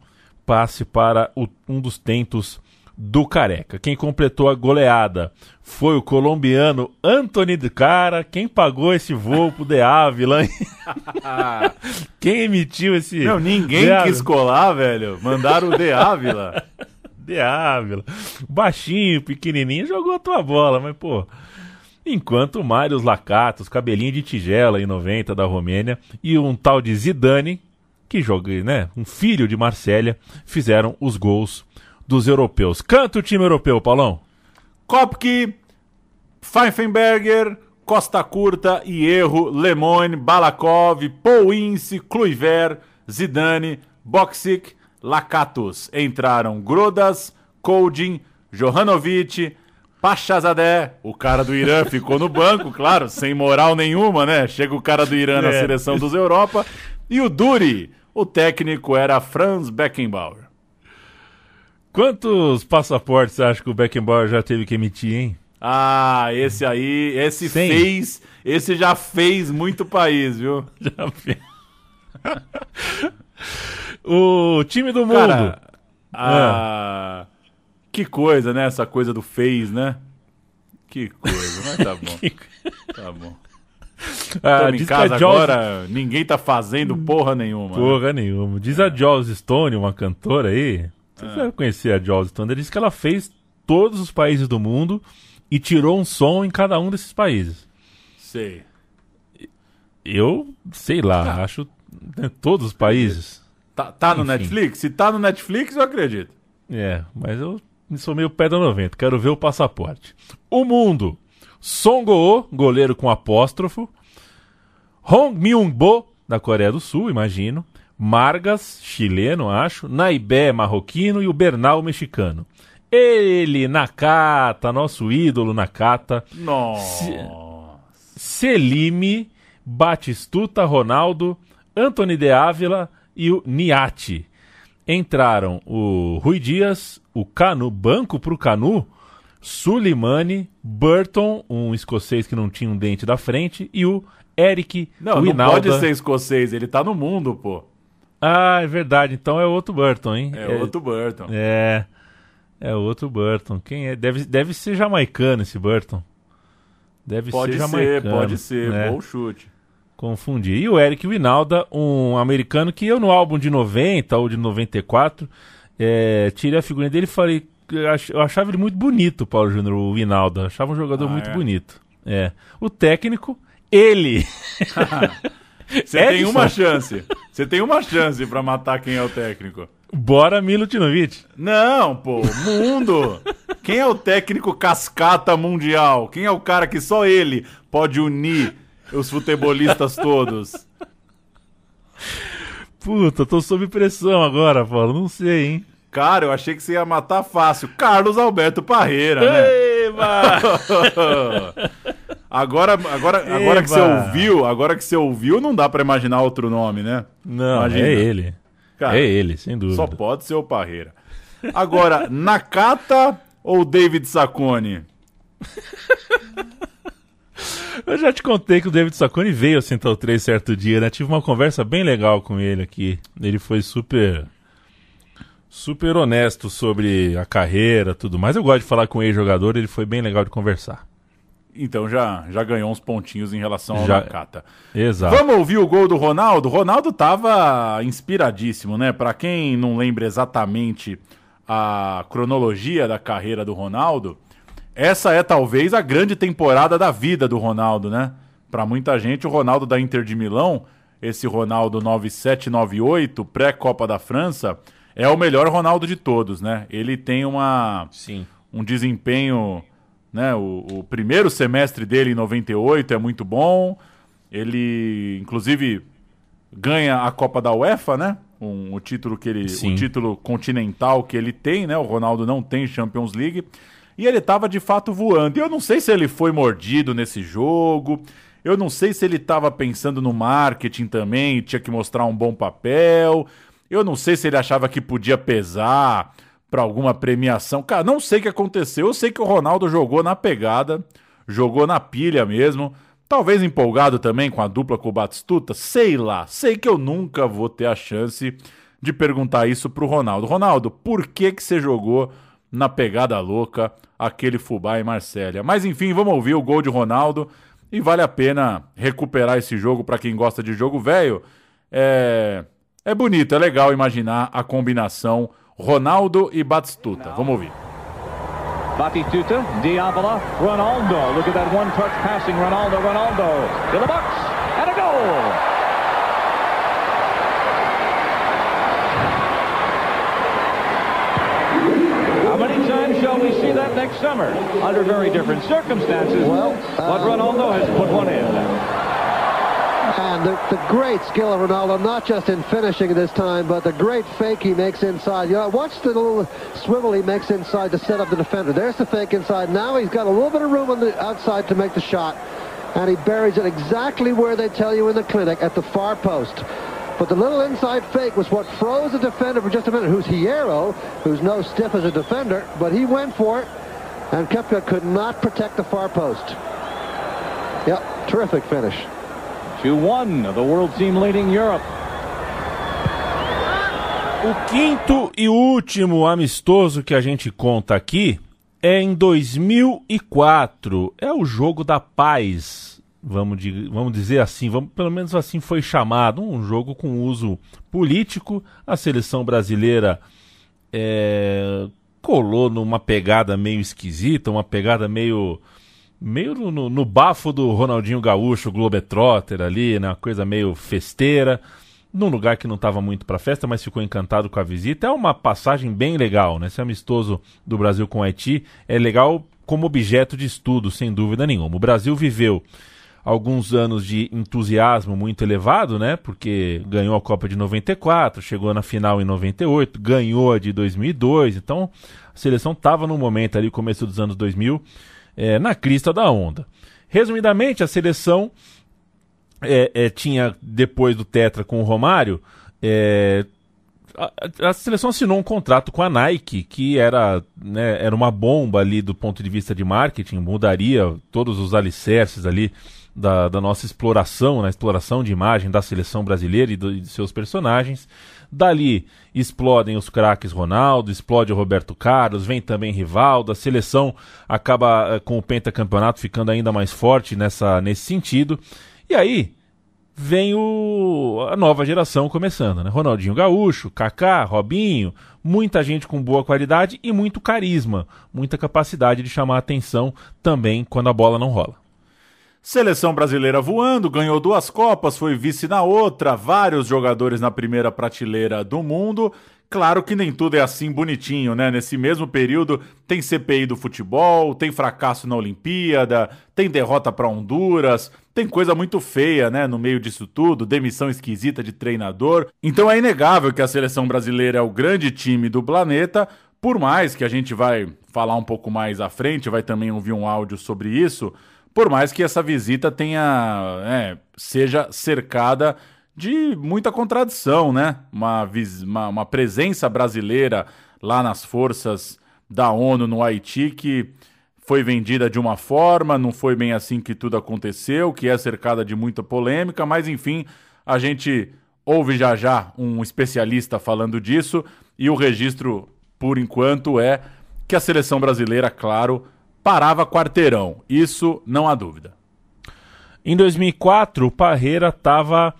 passe para o, um dos tentos do Careca. Quem completou a goleada foi o colombiano Anthony de Cara. Quem pagou esse voo pro De Ávila? *laughs* Quem emitiu esse. Não, ninguém quis colar, velho. Mandaram o De Ávila. *laughs* De Ávila. Baixinho, pequenininho, jogou a tua bola, mas pô. Enquanto o Marius Lacatos, cabelinho de tigela em 90 da Romênia, e um tal de Zidane, que joga, né, um filho de Marsella, fizeram os gols dos europeus. Canta o time europeu, Paulão. Kopke, Pfeifenberger, Costa Curta, Hierro, Lemone, Balakov, Pouince, Kluivert, Zidane, Boksic, Lakatos. Entraram Grodas, Koldin, Johanovic, Pachazadeh, o cara do Irã ficou no banco, *laughs* claro, sem moral nenhuma, né? Chega o cara do Irã na é. seleção dos Europa. E o Duri, o técnico era Franz Beckenbauer. Quantos passaportes você acha que o Beckenbauer já teve que emitir, hein? Ah, esse aí, esse fez, esse já fez muito país, viu? *laughs* Já fez. *laughs* o time do mundo. Cara, ah, Que coisa, né? Essa coisa do fez, né? Que coisa, mas tá *laughs* bom. Tá bom. Ah, em casa Jaws... agora, ninguém tá fazendo porra nenhuma. Né? Porra nenhuma. Diz a Jaws Stone, uma cantora aí. Você ah. deve conhecer a Jaws Stone. Ela disse que ela fez todos os países do mundo e tirou um som em cada um desses países. Sei. Eu, sei lá, ah. acho né, todos os países. Tá, tá no Netflix? Se tá no Netflix, eu acredito. É, mas eu sou meio pé da 90, quero ver o passaporte. O mundo. Song goleiro com apóstrofo. Hong Myung-bo, da Coreia do Sul, imagino. Margas, chileno, acho. Naibé, marroquino. E o Bernal, mexicano. Ele, Nakata, nosso ídolo Nakata. Nossa. Selime, Batistuta, Ronaldo, Anthony de Ávila e o Niati. Entraram o Rui Dias, o Canu, banco pro Canu, Sulimani, Burton, um escocês que não tinha um dente da frente, e o Eric Não, Winalda. não pode ser escocês, ele tá no mundo, pô. Ah, é verdade, então é outro Burton, hein? É, é outro Burton. É, é outro Burton. Quem é? Deve, deve ser jamaicano esse Burton. Deve pode ser jamaicano. Ser, pode ser, né? bom chute. Confundi. E o Eric Winalda, um americano que eu no álbum de 90 ou de 94, é, tirei a figurinha dele e falei, eu ach- eu achava ele muito bonito, Paulo Júnior, o Vinaldo. Achava um jogador Ah, muito é? bonito. É. O técnico, ele. *laughs* Você tem uma chance. Você tem uma chance pra matar quem é o técnico. Bora Milutinovic. Não, pô, mundo. Quem é o técnico cascata mundial? Quem é o cara que só ele pode unir os futebolistas todos? Puta, tô sob pressão agora, Paulo. Não sei, hein? Cara, eu achei que você ia matar fácil. Carlos Alberto Parreira, né? Eba! *laughs* Agora, agora, agora que você Eba! ouviu, agora que você ouviu, não dá pra imaginar outro nome, né? Não, Imagina. é ele. Cara, é ele, sem dúvida. Só pode ser o Parreira. Agora, *laughs* Nakata ou David Saccone? Eu já te contei que o David Saccone veio ao Central 3 certo dia, né? Tive uma conversa bem legal com ele aqui. Ele foi super. Super honesto sobre a carreira tudo mais. Eu gosto de falar com o ex-jogador, ele foi bem legal de conversar. Então já, já ganhou uns pontinhos em relação ao Já- Nakata. Exato. Vamos ouvir o gol do Ronaldo? O Ronaldo tava inspiradíssimo, né? Pra quem não lembra exatamente a cronologia da carreira do Ronaldo, essa é talvez a grande temporada da vida do Ronaldo, né? Pra muita gente, o Ronaldo da Inter de Milão, esse Ronaldo 9798, pré-Copa da França, é o melhor Ronaldo de todos, né? Ele tem uma Sim. um desempenho, né? O, o primeiro semestre dele em 98 é muito bom. Ele, inclusive, ganha a Copa da UEFA, né? Um, o título que ele, Sim. o título continental que ele tem, né? O Ronaldo não tem Champions League. E ele estava de fato voando. E eu não sei se ele foi mordido nesse jogo. Eu não sei se ele estava pensando no marketing também, tinha que mostrar um bom papel. Eu não sei se ele achava que podia pesar para alguma premiação. Cara, não sei o que aconteceu. Eu sei que o Ronaldo jogou na pegada, jogou na pilha mesmo. Talvez empolgado também com a dupla com o Batistuta, sei lá. Sei que eu nunca vou ter a chance de perguntar isso pro Ronaldo. Ronaldo, por que que você jogou na pegada louca aquele fubá em Marsella? Mas enfim, vamos ouvir o gol de Ronaldo e vale a pena recuperar esse jogo para quem gosta de jogo velho. É é bonito, é legal imaginar a combinação Ronaldo e Batistuta. Vamos ouvir. Batistuta, Diavola, Ronaldo. Look at that one-touch passing. Ronaldo, Ronaldo. To the box. And a goal. How many times shall we see that next summer? Under very different circumstances. Well, but Ronaldo has put one in. And the, the great skill of Ronaldo, not just in finishing this time, but the great fake he makes inside. You know, watch the little swivel he makes inside to set up the defender. There's the fake inside. Now he's got a little bit of room on the outside to make the shot. And he buries it exactly where they tell you in the clinic, at the far post. But the little inside fake was what froze the defender for just a minute, who's Hierro, who's no stiff as a defender, but he went for it, and Kepka could not protect the far post. Yep, terrific finish. 2-1, the world team leading Europe. O quinto e último amistoso que a gente conta aqui é em 2004. É o jogo da paz, vamos, di- vamos dizer assim, vamos, pelo menos assim foi chamado. Um jogo com uso político. A seleção brasileira é, colou numa pegada meio esquisita, uma pegada meio meio no, no- bafo do Ronaldinho Gaúcho, Globetrotter ali, né? Uma coisa meio festeira, num lugar que não estava muito para festa, mas ficou encantado com a visita. É uma passagem bem legal, né? Esse amistoso do Brasil com o Haiti é legal como objeto de estudo, sem dúvida nenhuma. O Brasil viveu alguns anos de entusiasmo muito elevado, né? Porque ganhou a Copa de 94, chegou na final em 98, ganhou a de 2002. Então, a seleção estava num momento ali, começo dos anos 2000, é, na crista da onda. Resumidamente, a seleção é, é, tinha, depois do Tetra com o Romário, é, a, a seleção assinou um contrato com a Nike, que era, né, era uma bomba ali do ponto de vista de marketing, mudaria todos os alicerces ali da, da nossa exploração, na exploração de imagem da seleção brasileira e, do- e de seus personagens. Dali explodem os craques Ronaldo, explode o Roberto Carlos, vem também Rivaldo, a seleção acaba eh, com o pentacampeonato ficando ainda mais forte nessa, nesse sentido. E aí vem o, a nova geração começando, né? Ronaldinho Gaúcho, Kaká, Robinho, muita gente com boa qualidade e muito carisma, muita capacidade de chamar a atenção também quando a bola não rola. Seleção brasileira voando, ganhou duas Copas, foi vice na outra, vários jogadores na primeira prateleira do mundo. Claro que nem tudo é assim bonitinho, né? Nesse mesmo período tem CPI do futebol, tem fracasso na Olimpíada, tem derrota para Honduras, tem coisa muito feia, né? No meio disso tudo, demissão esquisita de treinador. Então é inegável que a seleção brasileira é o grande time do planeta, por mais que a gente vai falar um pouco mais à frente, vai também ouvir um áudio sobre isso. Por mais que essa visita tenha é, seja cercada de muita contradição, né? Uma, uma, uma, presença brasileira lá nas forças da ONU no Haiti que foi vendida de uma forma, não foi bem assim que tudo aconteceu, que é cercada de muita polêmica, mas enfim, a gente ouve já já um especialista falando disso e o registro, por enquanto, é que a seleção brasileira, claro, parava quarteirão. Isso não há dúvida. Em 2004, o Parreira estava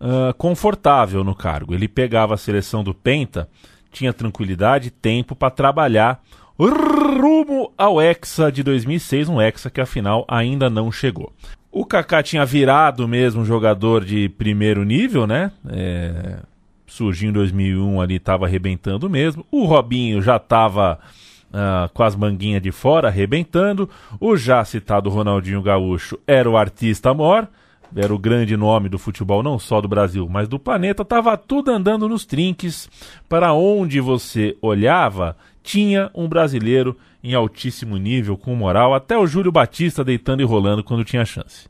uh, confortável no cargo. Ele pegava a seleção do Penta, tinha tranquilidade, tempo para trabalhar rumo ao Hexa de 2006, um Hexa que afinal ainda não chegou. O Kaká tinha virado mesmo jogador de primeiro nível, né? É... Surgiu em 2001 ali, estava arrebentando mesmo. O Robinho já estava uh, com as manguinhas de fora, arrebentando. O já citado Ronaldinho Gaúcho era o artista mor, era o grande nome do futebol, não só do Brasil, mas do planeta. Tava tudo andando nos trinques. Para onde você olhava, tinha um brasileiro em altíssimo nível, com moral, até o Júlio Batista deitando e rolando quando tinha chance.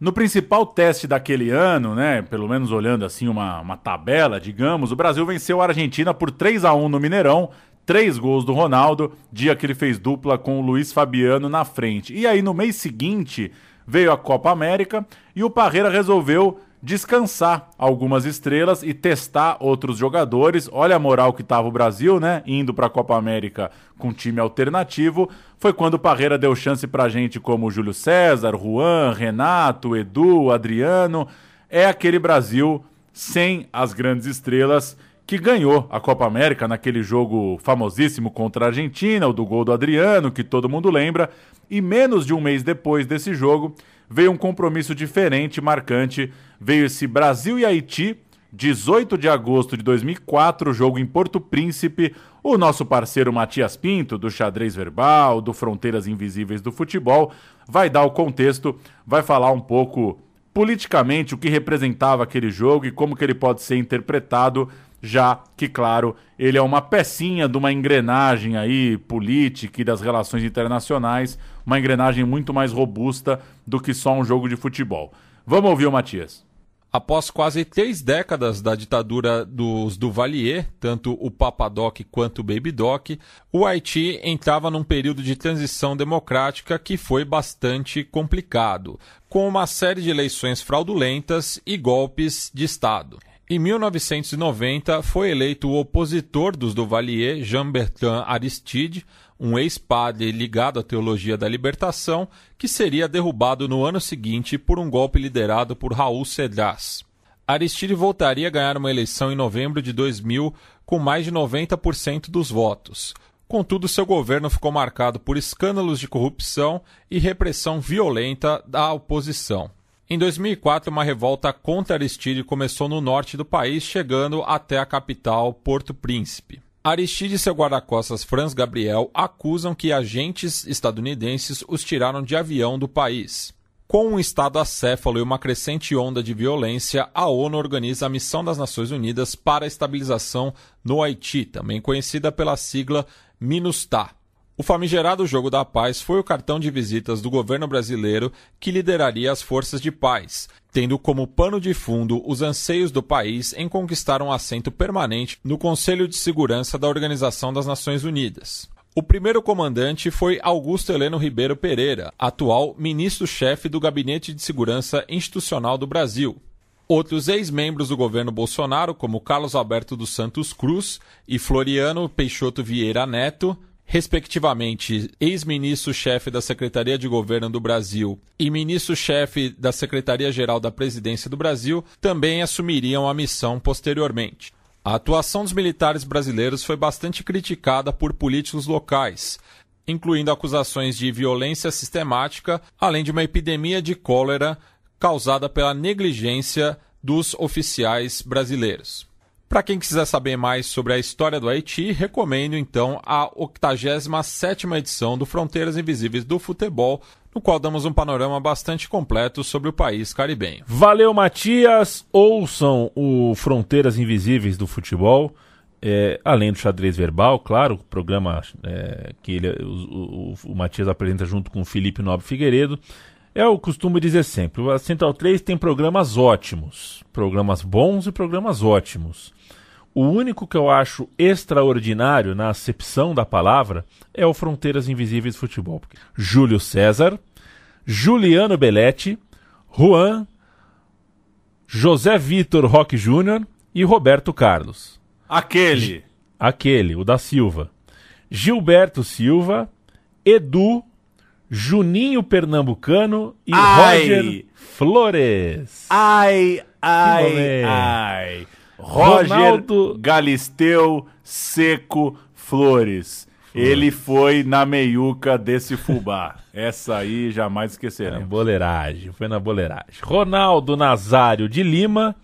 No principal teste daquele ano, né, pelo menos olhando assim uma, uma tabela, digamos, o Brasil venceu a Argentina por 3 a 1 no Mineirão, três gols do Ronaldo, dia que ele fez dupla com o Luiz Fabiano na frente. E aí no mês seguinte veio a Copa América e o Parreira resolveu descansar algumas estrelas e testar outros jogadores. Olha a moral que estava o Brasil, né? Indo para a Copa América com time alternativo. Foi quando o Parreira deu chance para gente como Júlio César, Juan, Renato, Edu, Adriano. É aquele Brasil sem as grandes estrelas que ganhou a Copa América naquele jogo famosíssimo contra a Argentina, o do gol do Adriano, que todo mundo lembra, e menos de um mês depois desse jogo veio um compromisso diferente, marcante, veio esse Brasil e Haiti, 18 de agosto de 2004, jogo em Porto Príncipe, o nosso parceiro Matias Pinto, do Xadrez Verbal, do Fronteiras Invisíveis do Futebol, vai dar o contexto, vai falar um pouco politicamente o que representava aquele jogo e como que ele pode ser interpretado já que, claro, ele é uma pecinha de uma engrenagem aí política e das relações internacionais, uma engrenagem muito mais robusta do que só um jogo de futebol. Vamos ouvir o Matias. Após quase três décadas da ditadura dos Duvalier, tanto o Papadoc quanto o Baby Doc, o Haiti entrava num período de transição democrática que foi bastante complicado, com uma série de eleições fraudulentas e golpes de Estado. Em 1990, foi eleito o opositor dos Duvalier, Jean-Bertrand Aristide, um ex-padre ligado à teologia da libertação, que seria derrubado no ano seguinte por um golpe liderado por Raul Cedras. Aristide voltaria a ganhar uma eleição em novembro de 2000 com mais de 90% dos votos. Contudo, seu governo ficou marcado por escândalos de corrupção e repressão violenta da oposição. Em 2004, uma revolta contra Aristide começou no norte do país, chegando até a capital, Porto Príncipe. Aristide e seu guarda-costas Franz Gabriel acusam que agentes estadunidenses os tiraram de avião do país. Com um estado acéfalo e uma crescente onda de violência, a ONU organiza a Missão das Nações Unidas para a Estabilização no Haiti, também conhecida pela sigla MINUSTAH. O famigerado Jogo da Paz foi o cartão de visitas do governo brasileiro que lideraria as forças de paz, tendo como pano de fundo os anseios do país em conquistar um assento permanente no Conselho de Segurança da Organização das Nações Unidas. O primeiro comandante foi Augusto Heleno Ribeiro Pereira, atual ministro-chefe do Gabinete de Segurança Institucional do Brasil. Outros ex-membros do governo Bolsonaro, como Carlos Alberto dos Santos Cruz e Floriano Peixoto Vieira Neto, respectivamente ex-ministro-chefe da Secretaria de Governo do Brasil e ministro-chefe da Secretaria-Geral da Presidência do Brasil, também assumiriam a missão posteriormente. A atuação dos militares brasileiros foi bastante criticada por políticos locais, incluindo acusações de violência sistemática, além de uma epidemia de cólera causada pela negligência dos oficiais brasileiros. Para quem quiser saber mais sobre a história do Haiti, recomendo então a 87ª edição do Fronteiras Invisíveis do Futebol, no qual damos um panorama bastante completo sobre o país caribenho. Valeu, Matias! Ouçam o Fronteiras Invisíveis do Futebol, é, além do xadrez verbal, claro, programa é, que ele, o, o, o Matias apresenta junto com o Felipe Nobre Figueiredo. É o costume dizer sempre, a Central 3 tem programas ótimos, programas bons e programas ótimos. O único que eu acho extraordinário na acepção da palavra é o Fronteiras Invisíveis Futebol. Júlio César, Juliano Belletti, Juan, José Vitor Roque Júnior e Roberto Carlos. Aquele. Aquele, o da Silva. Gilberto Silva, Edu, Juninho Pernambucano e Ai. Roger Flores. Ai, ai, ai. Roger Ronaldo- Galisteu Seco Flores. Ele foi na meiuca desse fubá. Essa aí jamais Na esqueceremos. boleiragem, foi na boleiragem. Ronaldo Nazário de Lima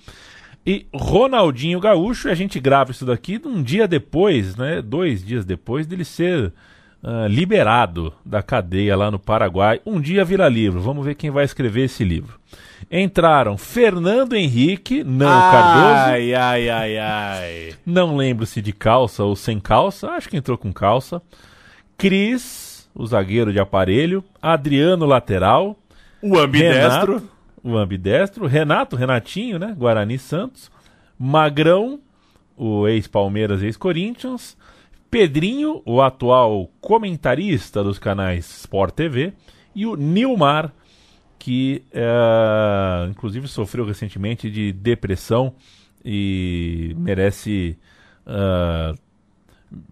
e Ronaldinho Gaúcho. E a gente grava isso daqui um dia depois, né? Dois dias depois dele ser ah, liberado da cadeia lá no Paraguai. Um dia vira livro. Vamos ver quem vai escrever esse livro. Entraram Fernando Henrique, não Cardoso. Ai, ai, ai, ai. Não lembro se de calça ou sem calça. Acho que entrou com calça. Cris, o zagueiro de aparelho. Adriano, lateral. O ambidestro. Renato, o ambidestro. Renato, Renatinho, né? Guarani Santos. Magrão, o ex-Palmeiras, ex-Corinthians. Pedrinho, o atual comentarista dos canais Sport TV. E o Nilmar, que eh, inclusive sofreu recentemente de depressão e merece ah,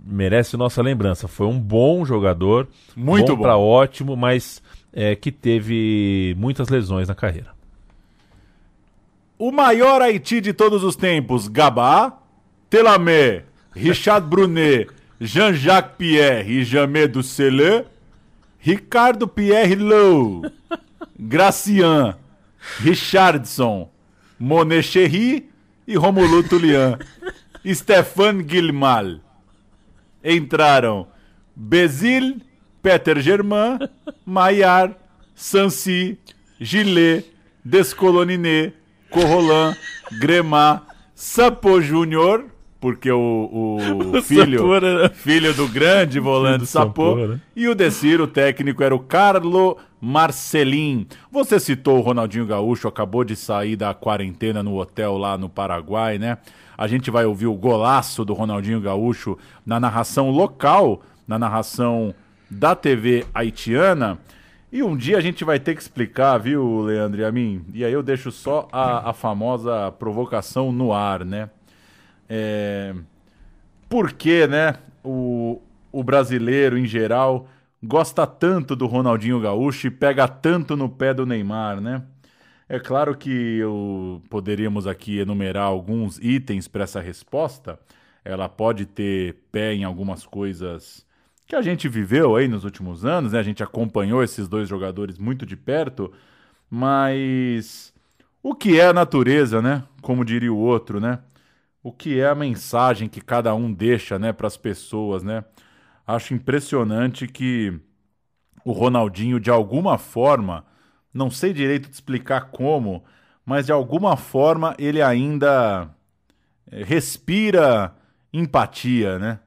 merece nossa lembrança. Foi um bom jogador, Muito bom. para ótimo, mas eh, que teve muitas lesões na carreira. O maior Haiti de todos os tempos, Gabá, Telamé, Richard Brunet, *laughs* Jean-Jacques Pierre e Jamé do Celê, Ricardo Pierre Lowe, Gracian, Richardson, Monet Cherry e Romulo Tulian, *laughs* Stéphane Guilmal. Entraram Bézil, Peter Germain, Maillard, Sancy, Gilet, Descoloniné, Corrolan, Gremar, Sapo Júnior, porque o, o *laughs* O filho, Sapô era- filho do grande *laughs* volante do Sapô, né? e o Desir, o técnico, era o Carlo Marcelin. Você citou o Ronaldinho Gaúcho, acabou de sair da quarentena no hotel lá no Paraguai, né? A gente vai ouvir o golaço do Ronaldinho Gaúcho na narração local, na narração da TV haitiana. E um dia a gente vai ter que explicar, viu, Leandro e a mim? E aí eu deixo só a, a famosa provocação no ar, né? É, por que, né, o, o brasileiro em geral gosta tanto do Ronaldinho Gaúcho e pega tanto no pé do Neymar, né? É claro que eu poderíamos aqui enumerar alguns itens para essa resposta. Ela pode ter pé em algumas coisas que a gente viveu aí nos últimos anos, né? A gente acompanhou esses dois jogadores muito de perto, mas o que é a natureza, né? Como diria o outro, né? O que é a mensagem que cada um deixa, né, para as pessoas, né? Acho impressionante que o Ronaldinho, de alguma forma, não sei direito de explicar como, mas de alguma forma ele ainda eh, respira empatia, né?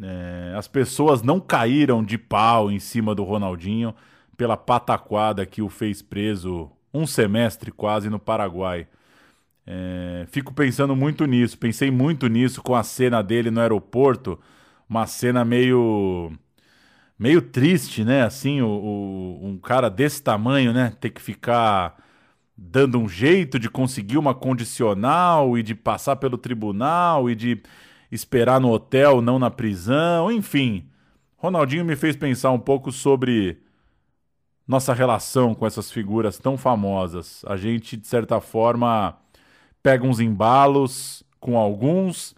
É, as pessoas não caíram de pau em cima do Ronaldinho pela pataquada que o fez preso um semestre quase no Paraguai. É, fico pensando muito nisso, pensei muito nisso com a cena dele no aeroporto, uma cena meio meio triste, né? Assim, o, o- um cara desse tamanho, né? Ter que ficar dando um jeito de conseguir uma condicional e de passar pelo tribunal e de esperar no hotel, não na prisão, enfim. Ronaldinho me fez pensar um pouco sobre nossa relação com essas figuras tão famosas. A gente, de certa forma, pega uns embalos com alguns,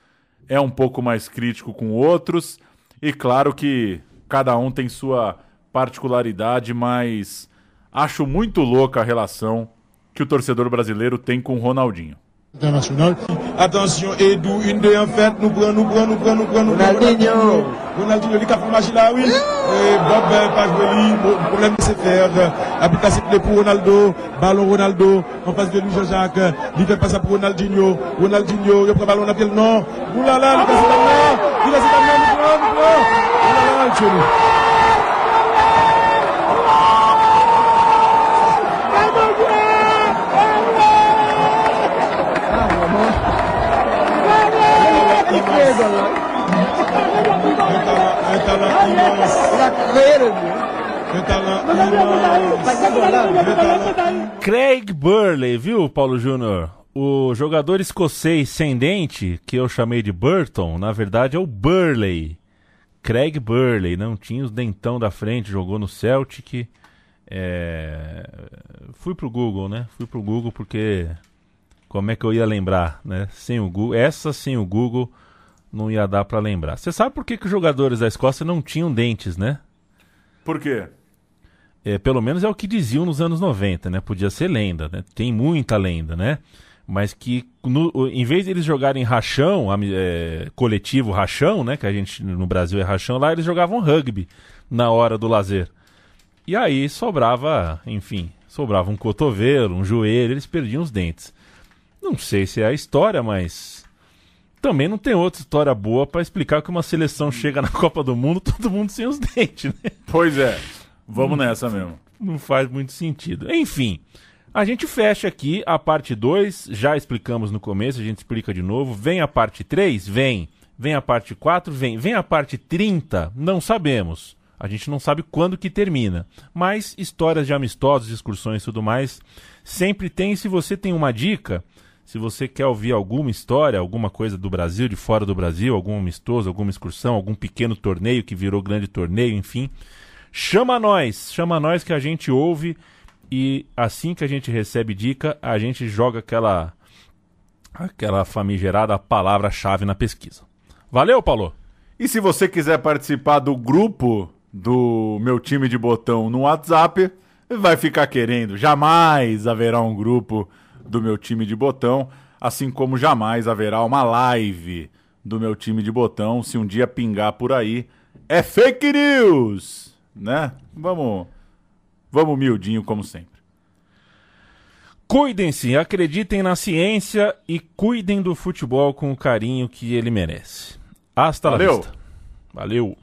é um pouco mais crítico com outros, e claro que cada um tem sua particularidade, mas acho muito louca a relação que o torcedor brasileiro tem com o Ronaldinho. International. Attention, Edou, une deux en fait, nous prenons, nous prenons, nous prenons, nous prenons. Ronaldinho. Ronaldinho, il a fait match là, oui. Et Bob, pas joué, le problème c'est faire. Application pour Ronaldo, ballon Ronaldo, en face de lui Jean-Jacques. Il fait passer pour Ronaldinho. Ronaldinho, il prend ballon, on appelle non. Oulala, il casse la main. Il casse la main, nous prenons, nous prenons. Oulala, Craig Burley, viu, Paulo Júnior? O jogador escocês sem dente, que eu chamei de Burton, na verdade é o Burley. Craig Burley, não tinha os dentão da frente, jogou no Celtic. É... Fui pro Google, né? Fui pro Google porque como é que eu ia lembrar, né? Sem o Google, essa sem o Google não ia dar para lembrar. Você sabe por que, que os jogadores da Escócia não tinham dentes, né? Por quê? É, pelo menos é o que diziam nos anos 90, né? Podia ser lenda, né? Tem muita lenda, né? Mas que no, em vez de eles jogarem rachão, é, coletivo rachão, né? Que a gente no Brasil é rachão, lá eles jogavam rugby na hora do lazer. E aí sobrava, enfim, sobrava um cotovelo, um joelho, eles perdiam os dentes. Não sei se é a história, mas também não tem outra história boa para explicar que uma seleção chega na Copa do Mundo *laughs* todo mundo sem os dentes, né? Pois é. Vamos nessa mesmo. Não faz muito sentido. Enfim, a gente fecha aqui a parte 2, já explicamos no começo, a gente explica de novo. Vem a parte 3? Vem. Vem a parte 4? Vem. Vem a parte 30? Não sabemos. A gente não sabe quando que termina. Mas histórias de amistosos, excursões e tudo mais sempre tem. Se você tem uma dica, se você quer ouvir alguma história, alguma coisa do Brasil, de fora do Brasil, algum amistoso, alguma excursão, algum pequeno torneio que virou grande torneio, enfim, chama nós, chama nós que a gente ouve e assim que a gente recebe dica, a gente joga aquela aquela famigerada palavra-chave na pesquisa. Valeu, Paulo. E se você quiser participar do grupo do meu time de botão no WhatsApp, vai ficar querendo. Jamais haverá um grupo do meu time de botão, assim como jamais haverá uma live do meu time de botão se um dia pingar por aí. É fake news, né? Vamos, vamos miudinho como sempre. Cuidem-se, acreditem na ciência e cuidem do futebol com o carinho que ele merece. Hasta Valeu. la vista. Valeu.